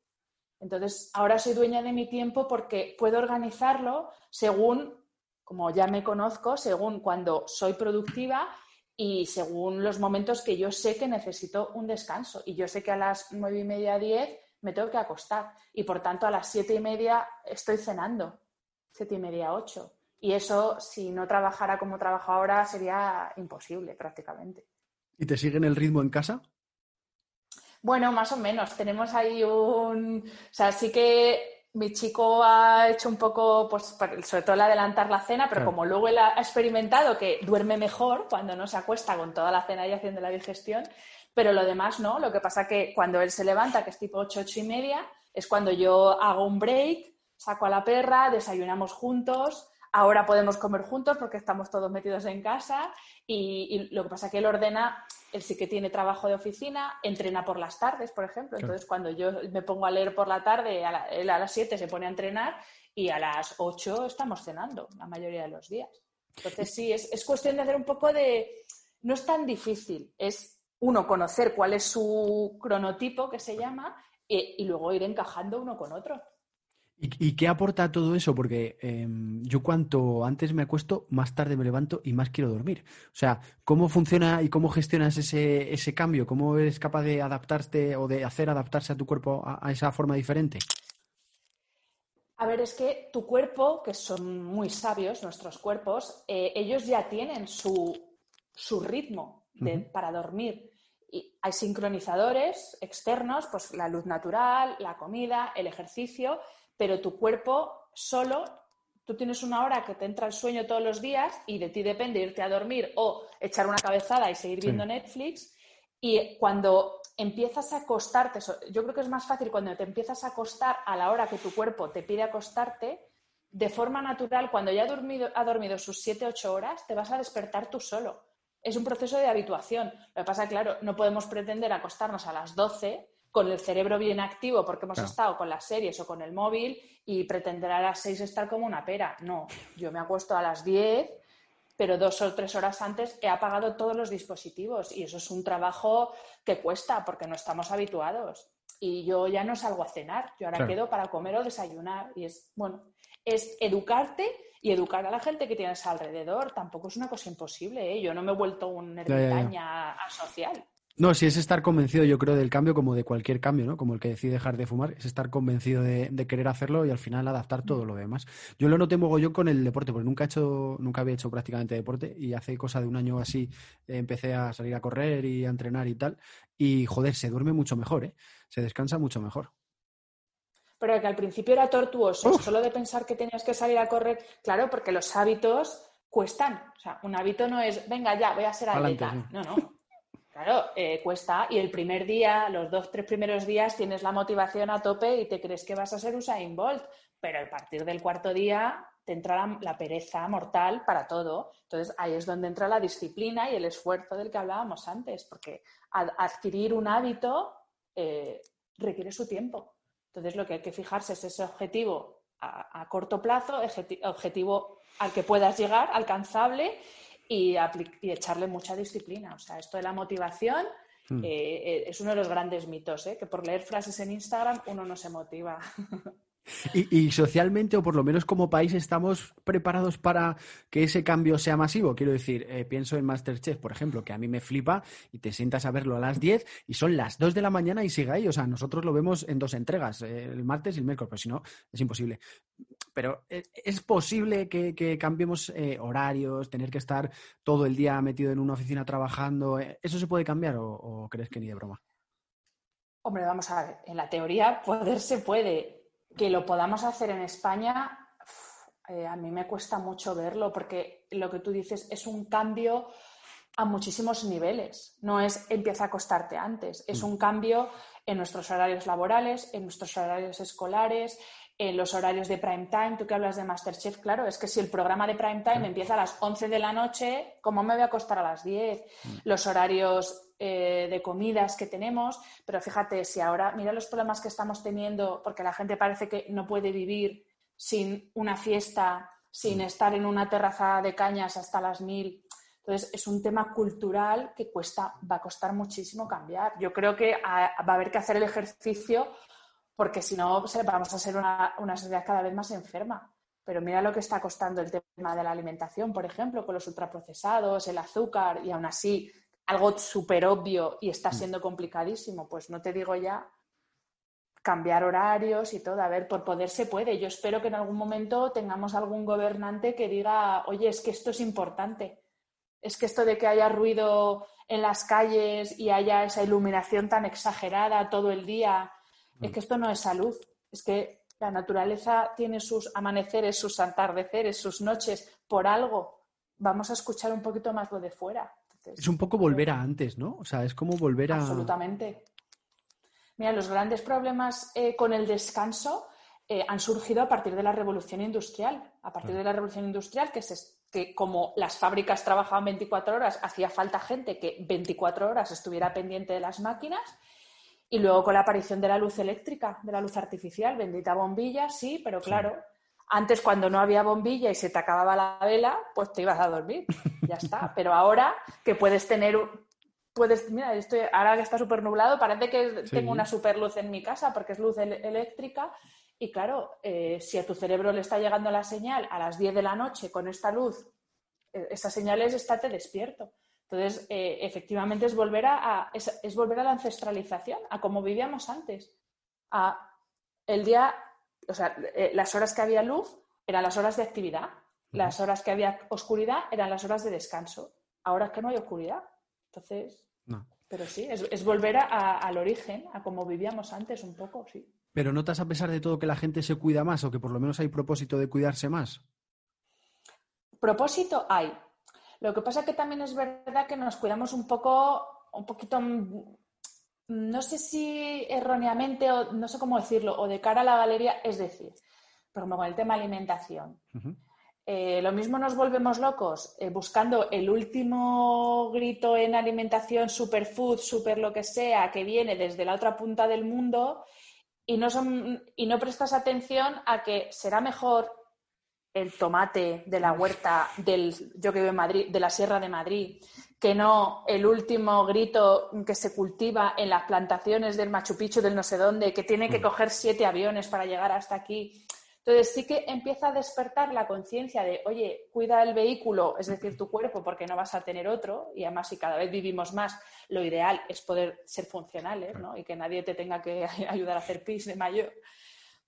Entonces, ahora soy dueña de mi tiempo porque puedo organizarlo según, como ya me conozco, según cuando soy productiva y según los momentos que yo sé que necesito un descanso. Y yo sé que a las nueve y media, diez me tengo que acostar. Y por tanto, a las siete y media estoy cenando. Siete y media, ocho. Y eso, si no trabajara como trabajo ahora, sería imposible prácticamente. ¿Y te siguen el ritmo en casa? Bueno, más o menos. Tenemos ahí un. O sea, sí que mi chico ha hecho un poco, pues, sobre todo el adelantar la cena, pero como luego él ha experimentado que duerme mejor cuando no se acuesta con toda la cena y haciendo la digestión, pero lo demás no. Lo que pasa que cuando él se levanta, que es tipo ocho, ocho y media, es cuando yo hago un break, saco a la perra, desayunamos juntos, Ahora podemos comer juntos porque estamos todos metidos en casa y, lo que pasa es que él ordena, él sí que tiene trabajo de oficina, entrena por las tardes, por ejemplo. Entonces, cuando yo me pongo a leer por la tarde, él a las 7 se pone a entrenar y a las 8 estamos cenando la mayoría de los días. Entonces, sí, es, cuestión de hacer un poco de... No es tan difícil, es uno conocer cuál es su cronotipo, que se llama, y luego ir encajando uno con otro. ¿Y, qué aporta todo eso? Porque em, yo cuanto antes me acuesto, más tarde me levanto y más quiero dormir. O sea, ¿cómo funciona y cómo gestionas ese, ese cambio? ¿Cómo eres capaz de adaptarte o de hacer adaptarse a tu cuerpo a, esa forma diferente? A ver, es que tu cuerpo, que son muy sabios nuestros cuerpos, eh, ellos ya tienen su, su ritmo para dormir. Y hay sincronizadores externos, pues la luz natural, la comida, el ejercicio, pero tu cuerpo solo, tú tienes una hora que te entra el sueño todos los días y de ti depende irte a dormir o echar una cabezada y seguir viendo Netflix. Y cuando empiezas a acostarte, yo creo que es más fácil cuando te empiezas a acostar a la hora que tu cuerpo te pide acostarte, de forma natural, cuando ya ha dormido, ha dormido sus 7, 8 horas, te vas a despertar tú solo. Es un proceso de habituación. Lo que pasa, claro, no podemos pretender acostarnos a las 12 con el cerebro bien activo porque hemos estado con las series o con el móvil y pretender a las seis estar como una pera. No, yo me acuesto a las diez, pero dos o tres horas antes he apagado todos los dispositivos y eso es un trabajo que cuesta porque no estamos habituados. Y yo ya no salgo a cenar, yo ahora quedo para comer o desayunar y es, bueno, es educarte y educar a la gente que tienes alrededor. Tampoco es una cosa imposible, ¿eh? Yo no me he vuelto un ermitaña social. No, si es estar convencido, yo creo, del cambio como de cualquier cambio, ¿no? Como el que decide dejar de fumar, es estar convencido de, querer hacerlo y al final adaptar todo lo demás. Yo lo noté yo con el deporte, porque nunca he hecho, nunca había hecho prácticamente deporte y hace cosa de un año así eh, empecé a salir a correr y a entrenar y tal. Y joder, se duerme mucho mejor, ¿eh? Se descansa mucho mejor. Pero que al principio era tortuoso, solo de pensar que tenías que salir a correr, claro, porque los hábitos cuestan. O sea, un hábito no es, venga ya, voy a ser atleta. No, no. Claro, eh, cuesta. Y el primer día, los dos, tres primeros días, tienes la motivación a tope y te crees que vas a ser Usain Bolt. Pero a partir del cuarto día te entra la, pereza mortal para todo. Entonces ahí es donde entra la disciplina y el esfuerzo del que hablábamos antes, porque adquirir un hábito eh, requiere su tiempo. Entonces lo que hay que fijarse es ese objetivo a corto plazo, objetivo al que puedas llegar, alcanzable y, echarle mucha disciplina. O sea, esto de la motivación hmm. eh, eh, es uno de los grandes mitos, ¿eh? que por leer frases en Instagram uno no se motiva. Y, socialmente, o por lo menos como país, estamos preparados para que ese cambio sea masivo. Quiero decir, pienso en Masterchef, por ejemplo, que a mí me flipa y te sientas a verlo a las 10 y son las 2 de la mañana y sigue ahí. O sea, nosotros lo vemos en dos entregas, el martes y el miércoles, pero si no, es imposible pero eh, ¿es posible que, cambiemos eh, horarios, tener que estar todo el día metido en una oficina trabajando? Eh, ¿Eso se puede cambiar o, crees que ni de broma? Hombre, vamos a ver, en la teoría poder se puede. Que lo podamos hacer en España, a mí me cuesta mucho verlo porque lo que tú dices es un cambio a muchísimos niveles. No es empieza a acostarte antes, es mm. un cambio en nuestros horarios laborales, en nuestros horarios escolares, en los horarios de prime time. Tú que hablas de Masterchef, claro, es que si el programa de prime time empieza a las 11 de la noche, ¿cómo me voy a acostar a las 10? Mm. Los horarios eh, de comidas que tenemos, pero fíjate, si ahora, mira los problemas que estamos teniendo, porque la gente parece que no puede vivir sin una fiesta, sin mm. estar en una terraza de cañas hasta las mil. Entonces, es un tema cultural que cuesta, va a costar muchísimo cambiar. Yo creo que va a haber que hacer el ejercicio porque si no vamos a ser una, una sociedad cada vez más enferma. Pero mira lo que está costando el tema de la alimentación, por ejemplo, con los ultraprocesados, el azúcar, y aún así algo súper obvio y está mm. siendo complicadísimo. Pues no te digo ya cambiar horarios y todo. A ver, por poder se puede. Yo espero que en algún momento tengamos algún gobernante que diga, oye, es que esto es importante. Es que esto de que haya ruido en las calles y haya esa iluminación tan exagerada todo el día, es mm. que esto no es salud. Es que la naturaleza tiene sus amaneceres, sus atardeceres, sus noches por algo. Vamos a escuchar un poquito más lo de fuera. Es un poco volver a antes, ¿no? O sea, es como volver a. Absolutamente. Mira, los grandes problemas eh, con el descanso eh, han surgido a partir de la revolución industrial. A partir de la revolución industrial, que, que como las fábricas trabajaban 24 horas, hacía falta gente que 24 horas estuviera pendiente de las máquinas y luego con la aparición de la luz eléctrica, de la luz artificial, bendita bombilla, sí, pero claro, antes cuando no había bombilla y se te acababa la vela, pues te ibas a dormir, ya está. Pero ahora que puedes tener, puedes, mira, estoy, ahora que está súper nublado, parece que tengo una super luz en mi casa porque es luz eléctrica. Y claro, eh, si a tu cerebro le está llegando la señal a las 10 de la noche con esta luz, eh, esa señal es estate despierto. Entonces, eh, efectivamente es volver a, es, volver a la ancestralización, a como vivíamos antes. A el día, o sea, eh, las horas que había luz eran las horas de actividad, las horas que había oscuridad eran las horas de descanso. Ahora es que no hay oscuridad. Entonces, pero sí, es, volver al origen, a como vivíamos antes un poco, sí. Pero ¿notas a pesar de todo que la gente se cuida más o que por lo menos hay propósito de cuidarse más? Propósito hay, lo que pasa es que también es verdad que nos cuidamos un poco, un poquito, no sé si erróneamente o no sé cómo decirlo, o de cara a la galería, es decir, por ejemplo, con el tema alimentación. Eh, lo mismo nos volvemos locos eh, buscando el último grito en alimentación, superfood, super lo que sea, que viene desde la otra punta del mundo y no, son, y no prestas atención a que será mejor el tomate de la huerta del, yo que vivo en Madrid, de la Sierra de Madrid, que no el último grito que se cultiva en las plantaciones del Machu Picchu, del no sé dónde, que tiene que mm. coger siete aviones para llegar hasta aquí. Entonces sí que empieza a despertar la conciencia de, oye, cuida el vehículo, es decir, tu cuerpo, porque no vas a tener otro, y además si cada vez vivimos más, lo ideal es poder ser funcionales, ¿no? Y que nadie te tenga que ayudar a hacer pis de mayor.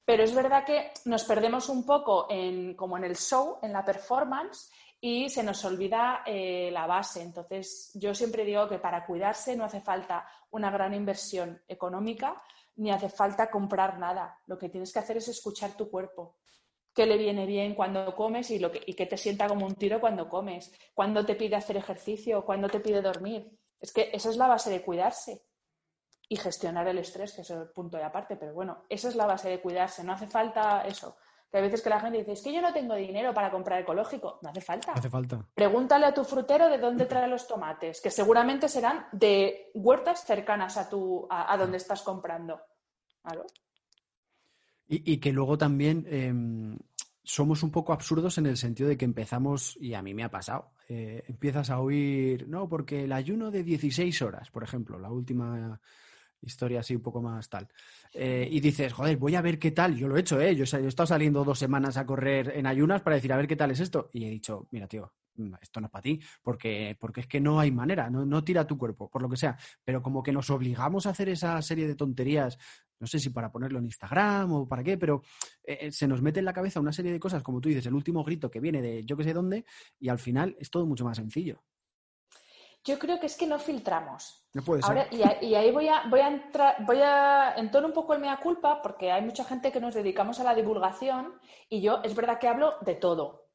Pero es verdad que nos perdemos un poco en, como en el show, en la performance, y se nos olvida eh, la base. Entonces, yo siempre digo que para cuidarse no hace falta una gran inversión económica, ni hace falta comprar nada. Lo que tienes que hacer es escuchar tu cuerpo. ¿Qué le viene bien cuando comes y, lo que, y qué te sienta como un tiro cuando comes? ¿Cuándo te pide hacer ejercicio? ¿Cuándo te pide dormir? Es que esa es la base de cuidarse y gestionar el estrés, que es el punto de aparte. Pero bueno, esa es la base de cuidarse. No hace falta eso. Que a veces que la gente dice, es que yo no tengo dinero para comprar ecológico. No hace falta. Hace falta. Pregúntale a tu frutero de dónde trae los tomates, que seguramente serán de huertas cercanas a, tu, a, donde estás comprando. ¿Claro? Y, que luego también em, somos un poco absurdos en el sentido de que empezamos, y a mí me ha pasado, eh, empiezas a oír, no, porque el ayuno de 16 horas, por ejemplo, la última historia así un poco más tal. Eh, y dices, joder, voy a ver qué tal. Yo lo he hecho, ¿eh? Yo, he estado saliendo dos semanas a correr en ayunas para decir, a ver qué tal es esto. Y he dicho, mira, tío, mm, esto no es para ti, porque, porque es que no hay manera, no, no tira tu cuerpo, por lo que sea. Pero como que nos obligamos a hacer esa serie de tonterías, no sé si para ponerlo en Instagram o para qué, pero eh, eh, se nos mete en la cabeza una serie de cosas, como tú dices, el último grito que viene de yo que sé dónde, y al final es todo mucho más sencillo. Yo creo que es que no filtramos. No puede ser. y, ahí voy a, voy a entrar, voy a entonar un poco el mea culpa, porque hay mucha gente que nos dedicamos a la divulgación y yo es verdad que hablo de todo.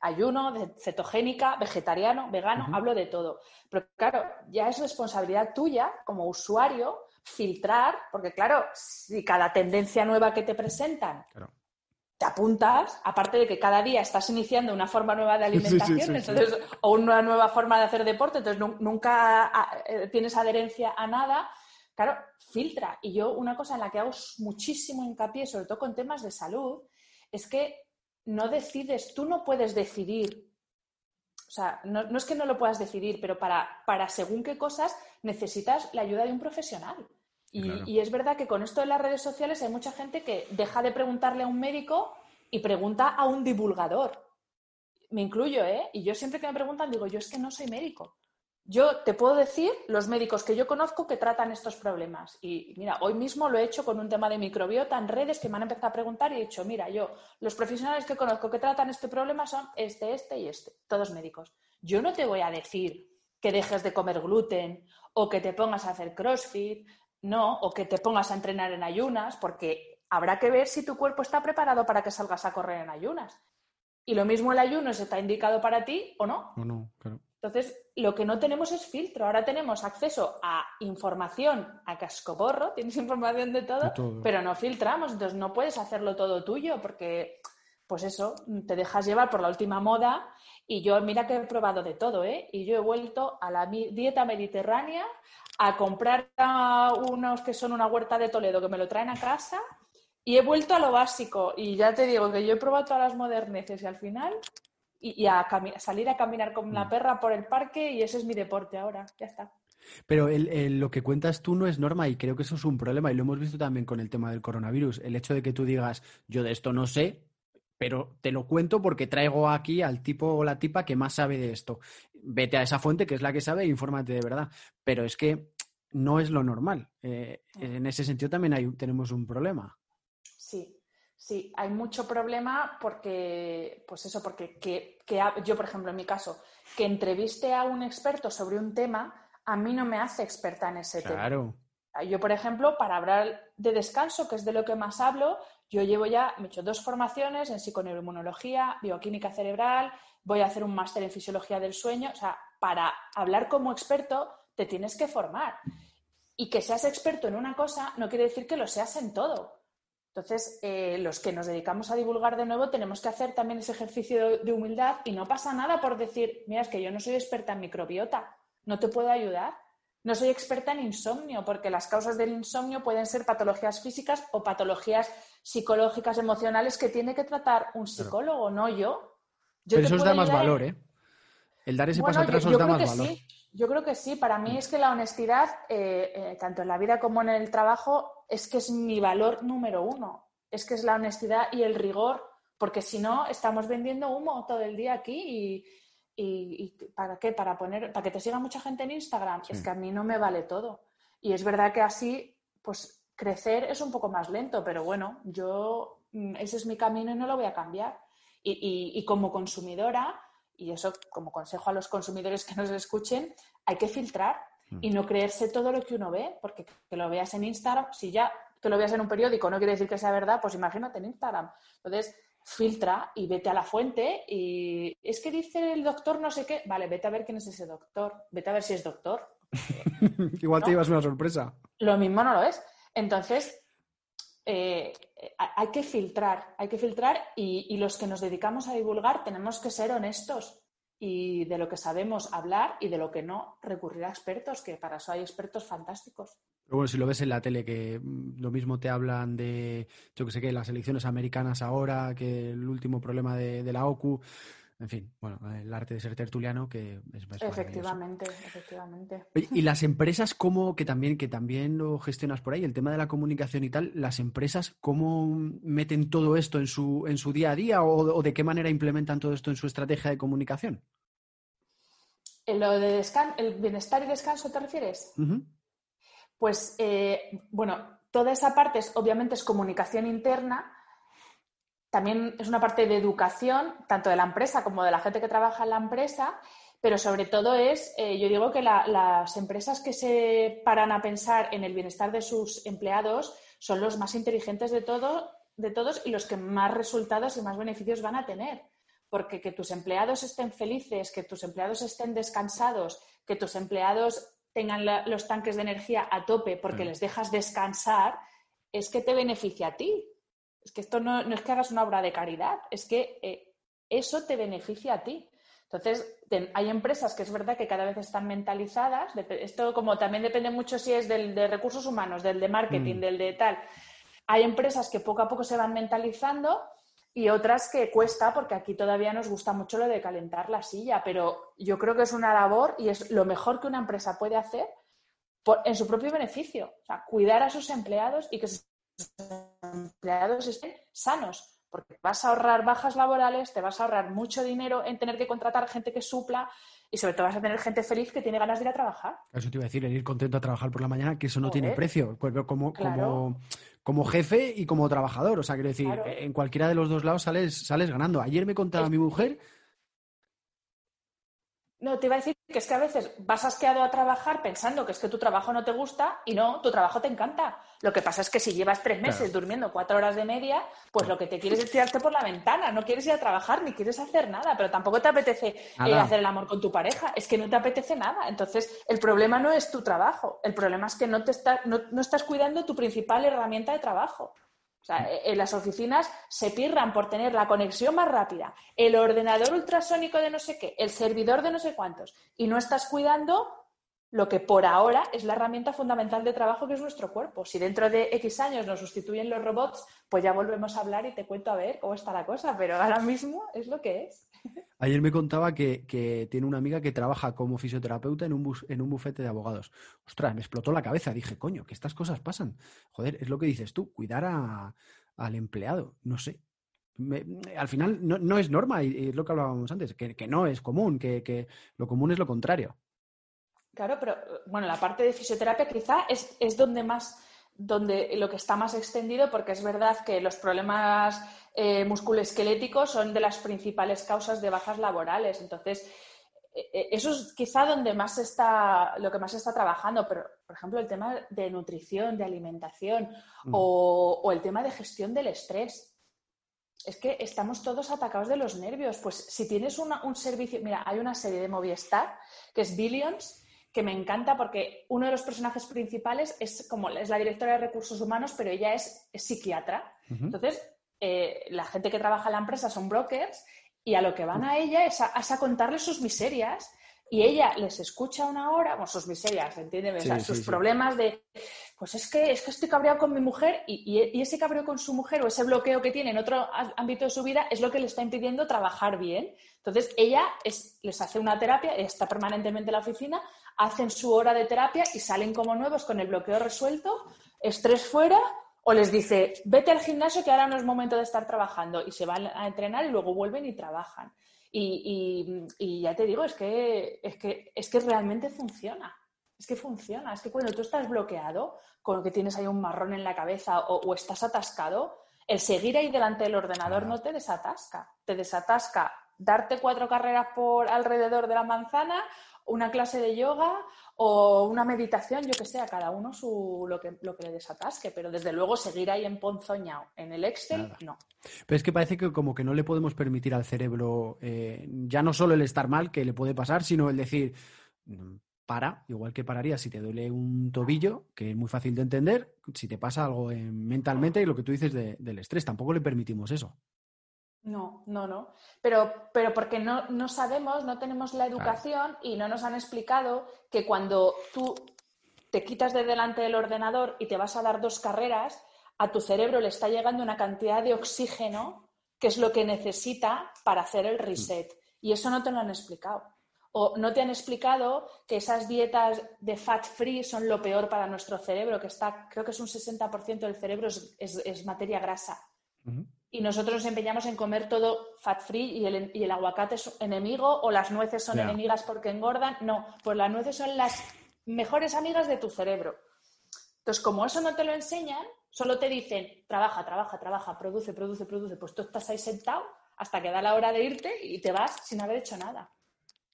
ayuno, de cetogénica, vegetariano, vegano, hablo de todo. Pero claro, ya es responsabilidad tuya como usuario filtrar, porque claro, si cada tendencia nueva que te presentan claro te apuntas, aparte de que cada día estás iniciando una forma nueva de alimentación o una nueva forma de hacer deporte, entonces nunca eh, tienes adherencia a nada, claro, filtra. Y yo una cosa en la que hago muchísimo hincapié, sobre todo con temas de salud, es que no decides, tú no puedes decidir o sea, no, es que no lo puedas decidir, pero para, para según qué cosas necesitas la ayuda de un profesional. Y, es verdad que con esto de las redes sociales hay mucha gente que deja de preguntarle a un médico y pregunta a un divulgador. Me incluyo, ¿eh? Y yo siempre que me preguntan digo, yo es que no soy médico. Yo te puedo decir los médicos que yo conozco que tratan estos problemas. Y mira, hoy mismo lo he hecho con un tema de microbiota en redes que me han empezado a preguntar y he dicho, mira, yo, los profesionales que conozco que tratan este problema son este, este y este, todos médicos. Yo no te voy a decir que dejes de comer gluten o que te pongas a hacer CrossFit, no, o que te pongas a entrenar en ayunas, porque habrá que ver si tu cuerpo está preparado para que salgas a correr en ayunas. Y lo mismo el ayuno se está indicado para ti o no. O no, claro. Entonces, lo que no tenemos es filtro. Ahora tenemos acceso a información a cascoporro, tienes información de todo, pero no filtramos. Entonces, no puedes hacerlo todo tuyo porque, pues eso, te dejas llevar por la última moda. Y yo, mira que he probado de todo, ¿eh? Y yo he vuelto a la dieta mediterránea a comprar unos que son una huerta de Toledo que me lo traen a casa y he vuelto a lo básico. Y ya te digo que yo he probado todas las moderneces y al final y, a salir a caminar con la mm. perra por el parque y ese es mi deporte ahora, ya está. Pero lo que cuentas tú no es norma y creo que eso es un problema y lo hemos visto también con el tema del coronavirus. El hecho de que tú digas, yo de esto no sé, pero te lo cuento porque traigo aquí al tipo o la tipa que más sabe de esto. Vete a esa fuente que es la que sabe e infórmate de verdad. Pero es que no es lo normal. Eh, en ese sentido también hay, tenemos un problema. Sí, Sí, hay mucho problema porque, pues eso, porque que, yo, por ejemplo, en mi caso, que entreviste a un experto sobre un tema, a mí no me hace experta en ese claro. tema. Yo, por ejemplo, para hablar de descanso, que es de lo que más hablo, yo llevo ya, me he hecho dos formaciones en psiconeuroinmunología, bioquímica cerebral, voy a hacer un máster en fisiología del sueño. O sea, para hablar como experto te tienes que formar. Y que seas experto en una cosa no quiere decir que lo seas en todo. Entonces, eh, los que nos dedicamos a divulgar de nuevo tenemos que hacer también ese ejercicio de humildad y no pasa nada por decir, mira, es que yo no soy experta en microbiota, no te puedo ayudar. No soy experta en insomnio, porque las causas del insomnio pueden ser patologías físicas o patologías psicológicas, emocionales que tiene que tratar un psicólogo, no yo. Pero eso os da más valor, ¿eh? El dar ese paso atrás os da más valor. Sí. Yo creo que sí. Para mí es que la honestidad, eh, eh, tanto en la vida como en el trabajo, es que es mi valor número uno. Es que es la honestidad y el rigor, porque si no, estamos vendiendo humo todo el día aquí y, ¿para qué? Para, poner, para que te siga mucha gente en Instagram. Es que a mí no me vale todo. Y es verdad que así, pues crecer es un poco más lento, pero bueno, yo mm, ese es mi camino y no lo voy a cambiar. y como consumidora, y eso como consejo a los consumidores que nos escuchen, hay que filtrar mm. y no creerse todo lo que uno ve, porque que lo veas en Instagram, si ya que lo veas en un periódico no quiere decir que sea verdad, pues imagínate en Instagram. Entonces, filtra y vete a la fuente y es que dice el doctor no sé qué, vale, vete a ver quién es ese doctor, vete a ver si es doctor. Igual te llevas una sorpresa. Lo mismo no lo es. Entonces, eh, hay que filtrar, hay que filtrar y, los que nos dedicamos a divulgar tenemos que ser honestos y de lo que sabemos hablar y de lo que no recurrir a expertos, que para eso hay expertos fantásticos. Pero bueno, si lo ves en la tele, que lo mismo te hablan de, yo que sé, que las elecciones americanas ahora, que el último problema de, de la OCU, en fin, bueno, el arte de ser tertuliano que es, Efectivamente, efectivamente. Y las empresas, ¿cómo, que también, que también lo gestionas por ahí, el tema de la comunicación y tal, las empresas, ¿cómo meten todo esto en su, en su día a día o, de qué manera implementan todo esto en su estrategia de comunicación? ¿En lo de el bienestar y descanso te refieres? Pues, eh, bueno, toda esa parte es, obviamente es comunicación interna, también es una parte de educación, tanto de la empresa como de la gente que trabaja en la empresa, pero sobre todo es, eh, yo digo que las empresas que se paran a pensar en el bienestar de sus empleados son los más inteligentes de, todo, de todos y los que más resultados y más beneficios van a tener. Porque que tus empleados estén felices, que tus empleados estén descansados, que tus empleados tengan los tanques de energía a tope porque les dejas descansar, es que te beneficia a ti. Es que esto no, es que hagas una obra de caridad, es que eh, eso te beneficia a ti. Entonces, hay empresas que es verdad que cada vez están mentalizadas. Esto como también depende mucho si es del de recursos humanos, del de marketing, mm. del de tal. Hay empresas que poco a poco se van mentalizando y otras que cuesta porque aquí todavía nos gusta mucho lo de calentar la silla, pero yo creo que es una labor y es lo mejor que una empresa puede hacer en su propio beneficio, o sea, cuidar a sus empleados y que sus empleados estén sanos, porque vas a ahorrar bajas laborales, te vas a ahorrar mucho dinero en tener que contratar gente que supla y sobre todo vas a tener gente feliz que tiene ganas de ir a trabajar. Eso te iba a decir, el ir contento a trabajar por la mañana, que eso no tiene precio, pues, como, como, como jefe y como trabajador. O sea, quiero decir, en cualquiera de los dos lados sales, sales ganando. Ayer me contaba mi mujer no, te iba a decir que es que a veces vas asqueado a trabajar pensando que es que tu trabajo no te gusta y no, tu trabajo te encanta. Lo que pasa es que si llevas tres meses durmiendo cuatro horas de media, pues lo que te quieres es tirarte por la ventana, no quieres ir a trabajar ni quieres hacer nada, pero tampoco te apetece eh, hacer el amor con tu pareja, es que no te apetece nada. Entonces, el problema no es tu trabajo, el problema es que no, te no estás cuidando tu principal herramienta de trabajo. O sea, en las oficinas se pirran por tener la conexión más rápida, el ordenador ultrasónico de no sé qué, el servidor de no sé cuántos, y no estás cuidando lo que por ahora es la herramienta fundamental de trabajo que es nuestro cuerpo. Si dentro de X años nos sustituyen los robots, pues ya volvemos a hablar y te cuento a ver cómo está la cosa, pero ahora mismo es lo que es. Ayer me contaba que, tiene una amiga que trabaja como fisioterapeuta en un, bufete de abogados. Ostras, me explotó la cabeza. Dije, coño, que estas cosas pasan. Joder, es lo que dices tú, cuidar al empleado. No sé, al final no, es norma y, es lo que hablábamos antes, que, no es común, que, lo común es lo contrario. Claro, pero bueno, la parte de fisioterapia quizá es, donde más, donde lo que está más extendido, porque es verdad que los problemas eh, musculoesqueléticos son de las principales causas de bajas laborales. Entonces, e, e, eso es quizá donde más está, lo que más se está trabajando, pero, por ejemplo, el tema de nutrición, de alimentación mm. o, el tema de gestión del estrés. Es que estamos todos atacados de los nervios. Pues si tienes un servicio, mira, hay una serie de Movistar que es Billions, que me encanta porque uno de los personajes principales es como es la directora de recursos humanos, pero ella es, psiquiatra. Entonces, eh, la gente que trabaja en la empresa son brokers y a lo que van a ella es a, contarles sus miserias. Y ella les escucha una hora, bueno, sus miserias, ¿entiendes? sus problemas de, pues es que, es que estoy cabreado con mi mujer y, y, ese cabreo con su mujer o ese bloqueo que tiene en otro ámbito de su vida es lo que le está impidiendo trabajar bien. Entonces, ella es, les hace una terapia, está permanentemente en la oficina, hacen su hora de terapia y salen como nuevos con el bloqueo resuelto, estrés fuera, o les dice, vete al gimnasio que ahora no es momento de estar trabajando y se van a entrenar y luego vuelven y trabajan. Y, ya te digo, es que, es, que, es que realmente funciona. Es que funciona. Es que cuando tú estás bloqueado, con que tienes ahí un marrón en la cabeza o, estás atascado, el seguir ahí delante del ordenador no te desatasca. Te desatasca darte cuatro carreras por alrededor de la manzana una clase de yoga o una meditación, yo que sé, a cada uno su, lo, que, lo que le desatasque, pero desde luego seguir ahí en ponzoñao en el Excel, no. Pero es que parece que como que no le podemos permitir al cerebro eh, ya no solo el estar mal, que le puede pasar, sino el decir, mm, para, igual que pararía si te duele un tobillo, que es muy fácil de entender, si te pasa algo mentalmente y lo que tú dices del estrés, tampoco le permitimos eso. No, no, no. Pero, pero porque no, no sabemos, no tenemos la educación y no nos han explicado que cuando tú te quitas de delante del ordenador y te vas a dar dos carreras, a tu cerebro le está llegando una cantidad de oxígeno que es lo que necesita para hacer el reset. Y eso no te lo han explicado. O no te han explicado que esas dietas de fat free son lo peor para nuestro cerebro, que está, creo que es un 60% del cerebro es, materia grasa y nosotros nos empeñamos en comer todo fat free y el, y el aguacate es enemigo o las nueces son enemigas porque engordan. No, pues las nueces son las mejores amigas de tu cerebro. Entonces, como eso no te lo enseñan, solo te dicen, trabaja, trabaja, trabaja, produce, produce, produce. Pues tú estás ahí sentado hasta que da la hora de irte y te vas sin haber hecho nada.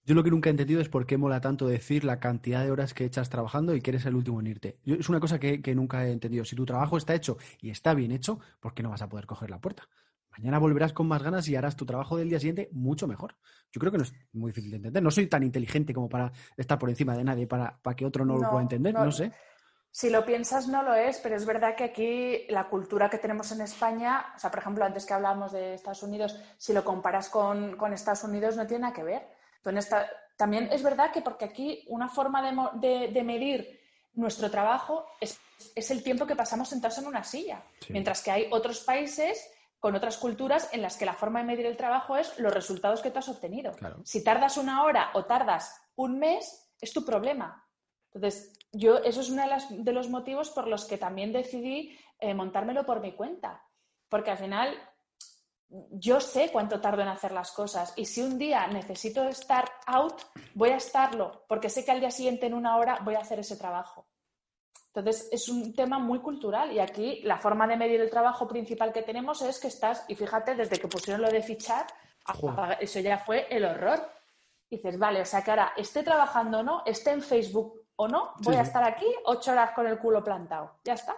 Yo lo que nunca he entendido es por qué mola tanto decir la cantidad de horas que echas trabajando y que eres el último en irte. es una cosa que, nunca he entendido. Si tu trabajo está hecho y está bien hecho, ¿por qué no vas a poder coger la puerta? Mañana volverás con más ganas y harás tu trabajo del día siguiente mucho mejor. Yo creo que no es muy difícil de entender. No soy tan inteligente como para estar por encima de nadie, para, para que otro no, lo pueda entender, no, sé. Si lo piensas, no lo es, pero es verdad que aquí la cultura que tenemos en España, o sea, por ejemplo, antes que hablábamos de Estados Unidos, si lo comparas con, Estados Unidos, no tiene nada que ver. Entonces, también es verdad que porque aquí una forma de, medir nuestro trabajo es, el tiempo que pasamos sentados en una silla, mientras que hay otros países con otras culturas en las que la forma de medir el trabajo es los resultados que tú has obtenido. Si tardas una hora o tardas un mes, es tu problema. Entonces, yo, eso es uno de, los motivos por los que también decidí eh, montármelo por mi cuenta. Porque al final yo sé cuánto tardo en hacer las cosas y si un día necesito estar out, voy a estarlo, porque sé que al día siguiente en una hora voy a hacer ese trabajo. Entonces, es un tema muy cultural y aquí la forma de medir el trabajo principal que tenemos es que estás, y fíjate, desde que pusieron lo de fichar, eso ya fue el horror. dices, vale, o sea que ahora esté trabajando o no, esté en Facebook o no, voy a estar aquí ocho horas con el culo plantado. Ya está.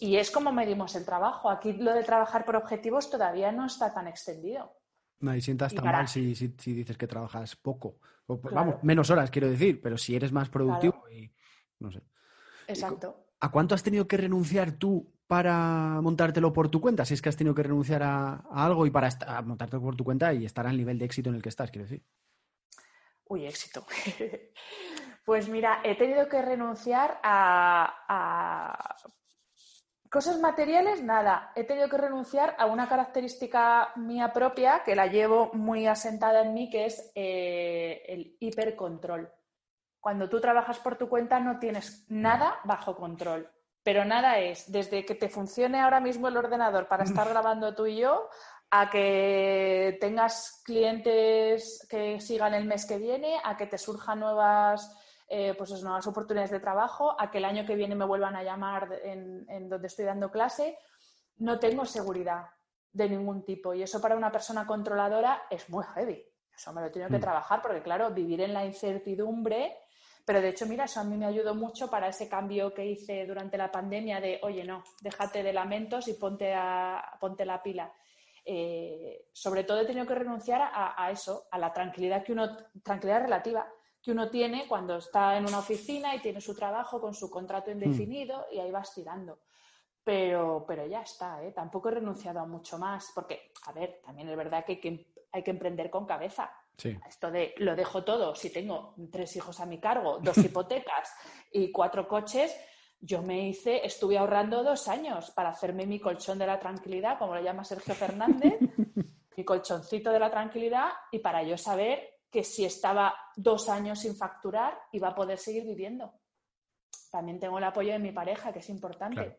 Y es como medimos el trabajo. Aquí lo de trabajar por objetivos todavía no está tan extendido. No, y sientas tan mal si, dices que trabajas poco. Vamos, menos horas, quiero decir, pero si eres más productivo y no sé. Exacto. ¿A cuánto has tenido que renunciar tú para montártelo por tu cuenta? Si es que has tenido que renunciar a, algo y para montártelo por tu cuenta y estar al nivel de éxito en el que estás, quiero decir. Uy, éxito. pues mira, he tenido que renunciar a Cosas materiales, nada. He tenido que renunciar a una característica mía propia que la llevo muy asentada en mí, que es eh, el hipercontrol. Cuando tú trabajas por tu cuenta no tienes nada bajo control, pero nada es desde que te funcione ahora mismo el ordenador para estar grabando tú y yo, a que tengas clientes que sigan el mes que viene, a que te surjan nuevas eh, pues es nuevas oportunidades de trabajo, a que el año que viene me vuelvan a llamar en, donde estoy dando clase, no tengo seguridad de ningún tipo. Y eso para una persona controladora es muy heavy. Eso me lo he tenido que mm. trabajar porque, claro, vivir en la incertidumbre. Pero de hecho, mira, eso a mí me ayudó mucho para ese cambio que hice durante la pandemia de, oye, no, déjate de lamentos y ponte, a, ponte la pila. Eh, sobre todo he tenido que renunciar a, a, eso, a la tranquilidad que uno, tranquilidad relativa, que uno tiene cuando está en una oficina y tiene su trabajo con su contrato indefinido y ahí vas tirando. Pero, pero ya está, ¿eh? tampoco he renunciado a mucho más, porque, a ver, también es verdad que hay que, hay que emprender con cabeza. Esto de lo dejo todo, si tengo tres hijos a mi cargo, dos hipotecas y cuatro coches, yo me hice, estuve ahorrando dos años para hacerme mi colchón de la tranquilidad, como lo llama Sergio Fernández, mi colchoncito de la tranquilidad, y para yo saber que si estaba dos años sin facturar iba a poder seguir viviendo. También tengo el apoyo de mi pareja, que es importante,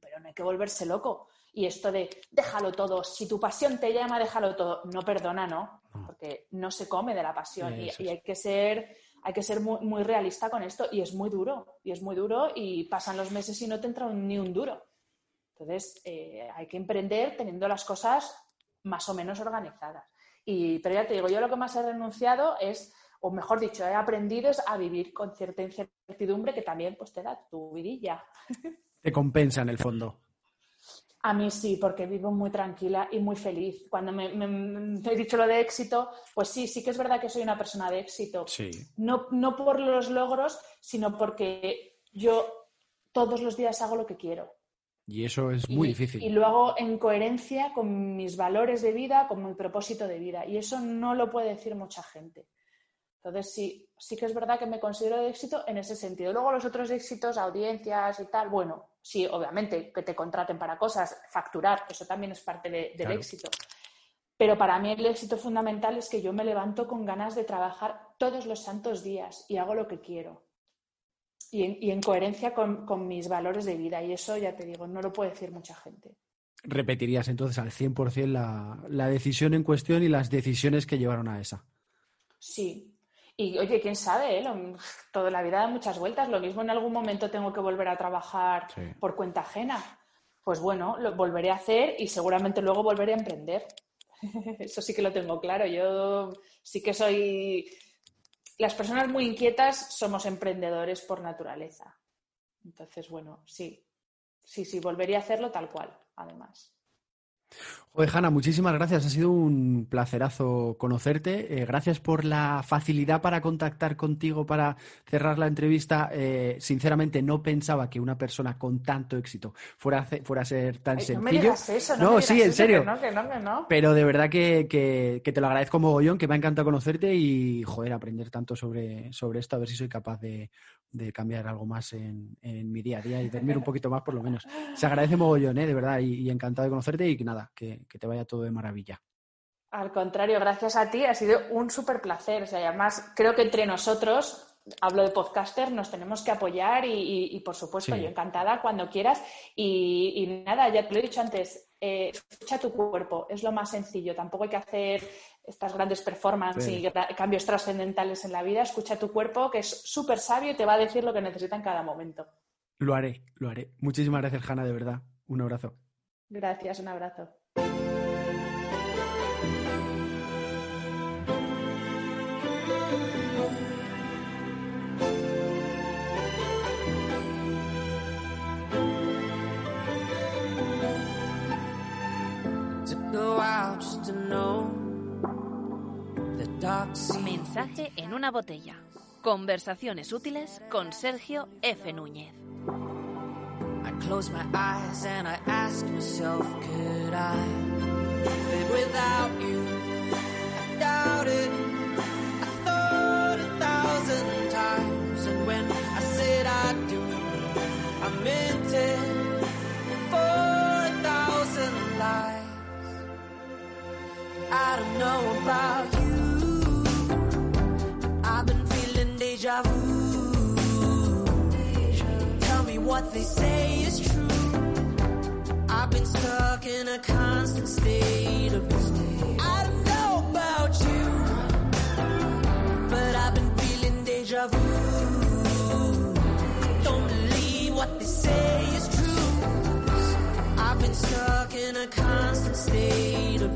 pero no hay que volverse loco. Y esto de déjalo todo, si tu pasión te llama, déjalo todo. No perdona, ¿no? Porque no se come de la pasión y, hay que ser, hay que ser muy, realista con esto. Y es muy duro, y es muy duro y pasan los meses y no te entra ni un duro. Entonces, eh, hay que emprender teniendo las cosas más o menos organizadas. Y, pero ya te digo, yo lo que más he renunciado es, o mejor dicho, he aprendido es a vivir con cierta incertidumbre que también pues, te da tu vidilla. Te compensa en el fondo. A mí sí, porque vivo muy tranquila y muy feliz. Cuando me, he dicho lo de éxito, pues sí, sí que es verdad que soy una persona de éxito. Sí. No, no por los logros, sino porque yo todos los días hago lo que quiero. Y eso es muy difícil. Y lo hago en coherencia con mis valores de vida, con mi propósito de vida. Y eso no lo puede decir mucha gente. Entonces, sí, sí que es verdad que me considero de éxito en ese sentido. Luego los otros éxitos, audiencias y tal, bueno, sí, obviamente que te contraten para cosas, facturar, eso también es parte del éxito. Pero para mí el éxito fundamental es que yo me levanto con ganas de trabajar todos los santos días y hago lo que quiero y en, coherencia con, mis valores de vida. Y eso, ya te digo, no lo puede decir mucha gente. ¿Repetirías entonces al 100% la, la decisión en cuestión y las decisiones que llevaron a esa? Sí. Y oye, quién sabe, ¿eh? toda la vida da muchas vueltas. Lo mismo en algún momento tengo que volver a trabajar por cuenta ajena. Pues bueno, lo volveré a hacer y seguramente luego volveré a emprender. Eso sí que lo tengo claro. Yo sí que soy las personas muy inquietas somos emprendedores por naturaleza. Entonces, bueno, sí, sí, sí, volvería a hacerlo tal cual, además. Joder, Hanna, muchísimas gracias. Ha sido un placerazo conocerte. Eh, gracias por la facilidad para contactar contigo para cerrar la entrevista. Eh, sinceramente, no pensaba que una persona con tanto éxito fuera a, fuera a ser tan sencillo. No, sí, en serio. no, Pero de verdad que, te lo agradezco mogollón, que me ha encantado conocerte y, joder, aprender tanto sobre, sobre esto, a ver si soy capaz de, cambiar algo más en, mi día a día y dormir un poquito más, por lo menos. Se agradece mogollón, ¿eh? de verdad, y, y encantado de conocerte y que nada nada, que, que te vaya todo de maravilla. Al contrario, gracias a ti ha sido un súper placer. O sea, además, creo que entre nosotros hablo de podcaster, nos tenemos que apoyar y, por supuesto, yo encantada cuando quieras. Y, nada, ya te lo he dicho antes, eh, escucha tu cuerpo, es lo más sencillo. Tampoco hay que hacer estas grandes performances y cambios trascendentales en la vida. Escucha tu cuerpo, que es súper sabio y te va a decir lo que necesita en cada momento. Lo haré, lo haré. Muchísimas gracias, Hanna, de verdad. Un abrazo. Gracias, un abrazo. Mensaje en una botella. Conversaciones útiles con Sergio F. Núñez. Close my eyes and I ask myself, could I live without you? I doubt it. I thought a thousand times, and when I said I do, I meant it for a thousand lies. I don't know about you. I've been feeling deja vu. What they say is true. I've been stuck in a constant state of I don't know about you, but I've been feeling deja vu. Don't believe what they say is true. I've been stuck in a constant state of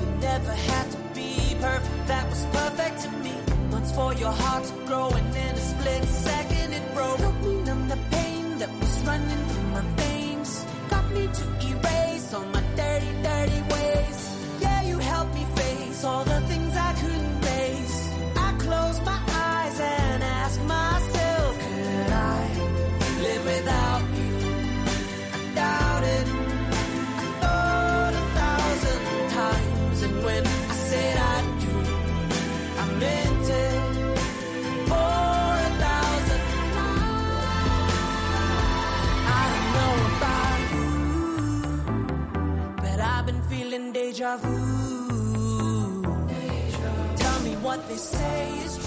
You never had to be perfect, that was perfect to me Once for your heart to grow and in a split second broke. Help me numb the pain that was running through my veins. Got me to erase all my dirty, dirty ways. Yeah, you helped me face all the things I deja vu. Tell me what they say is true.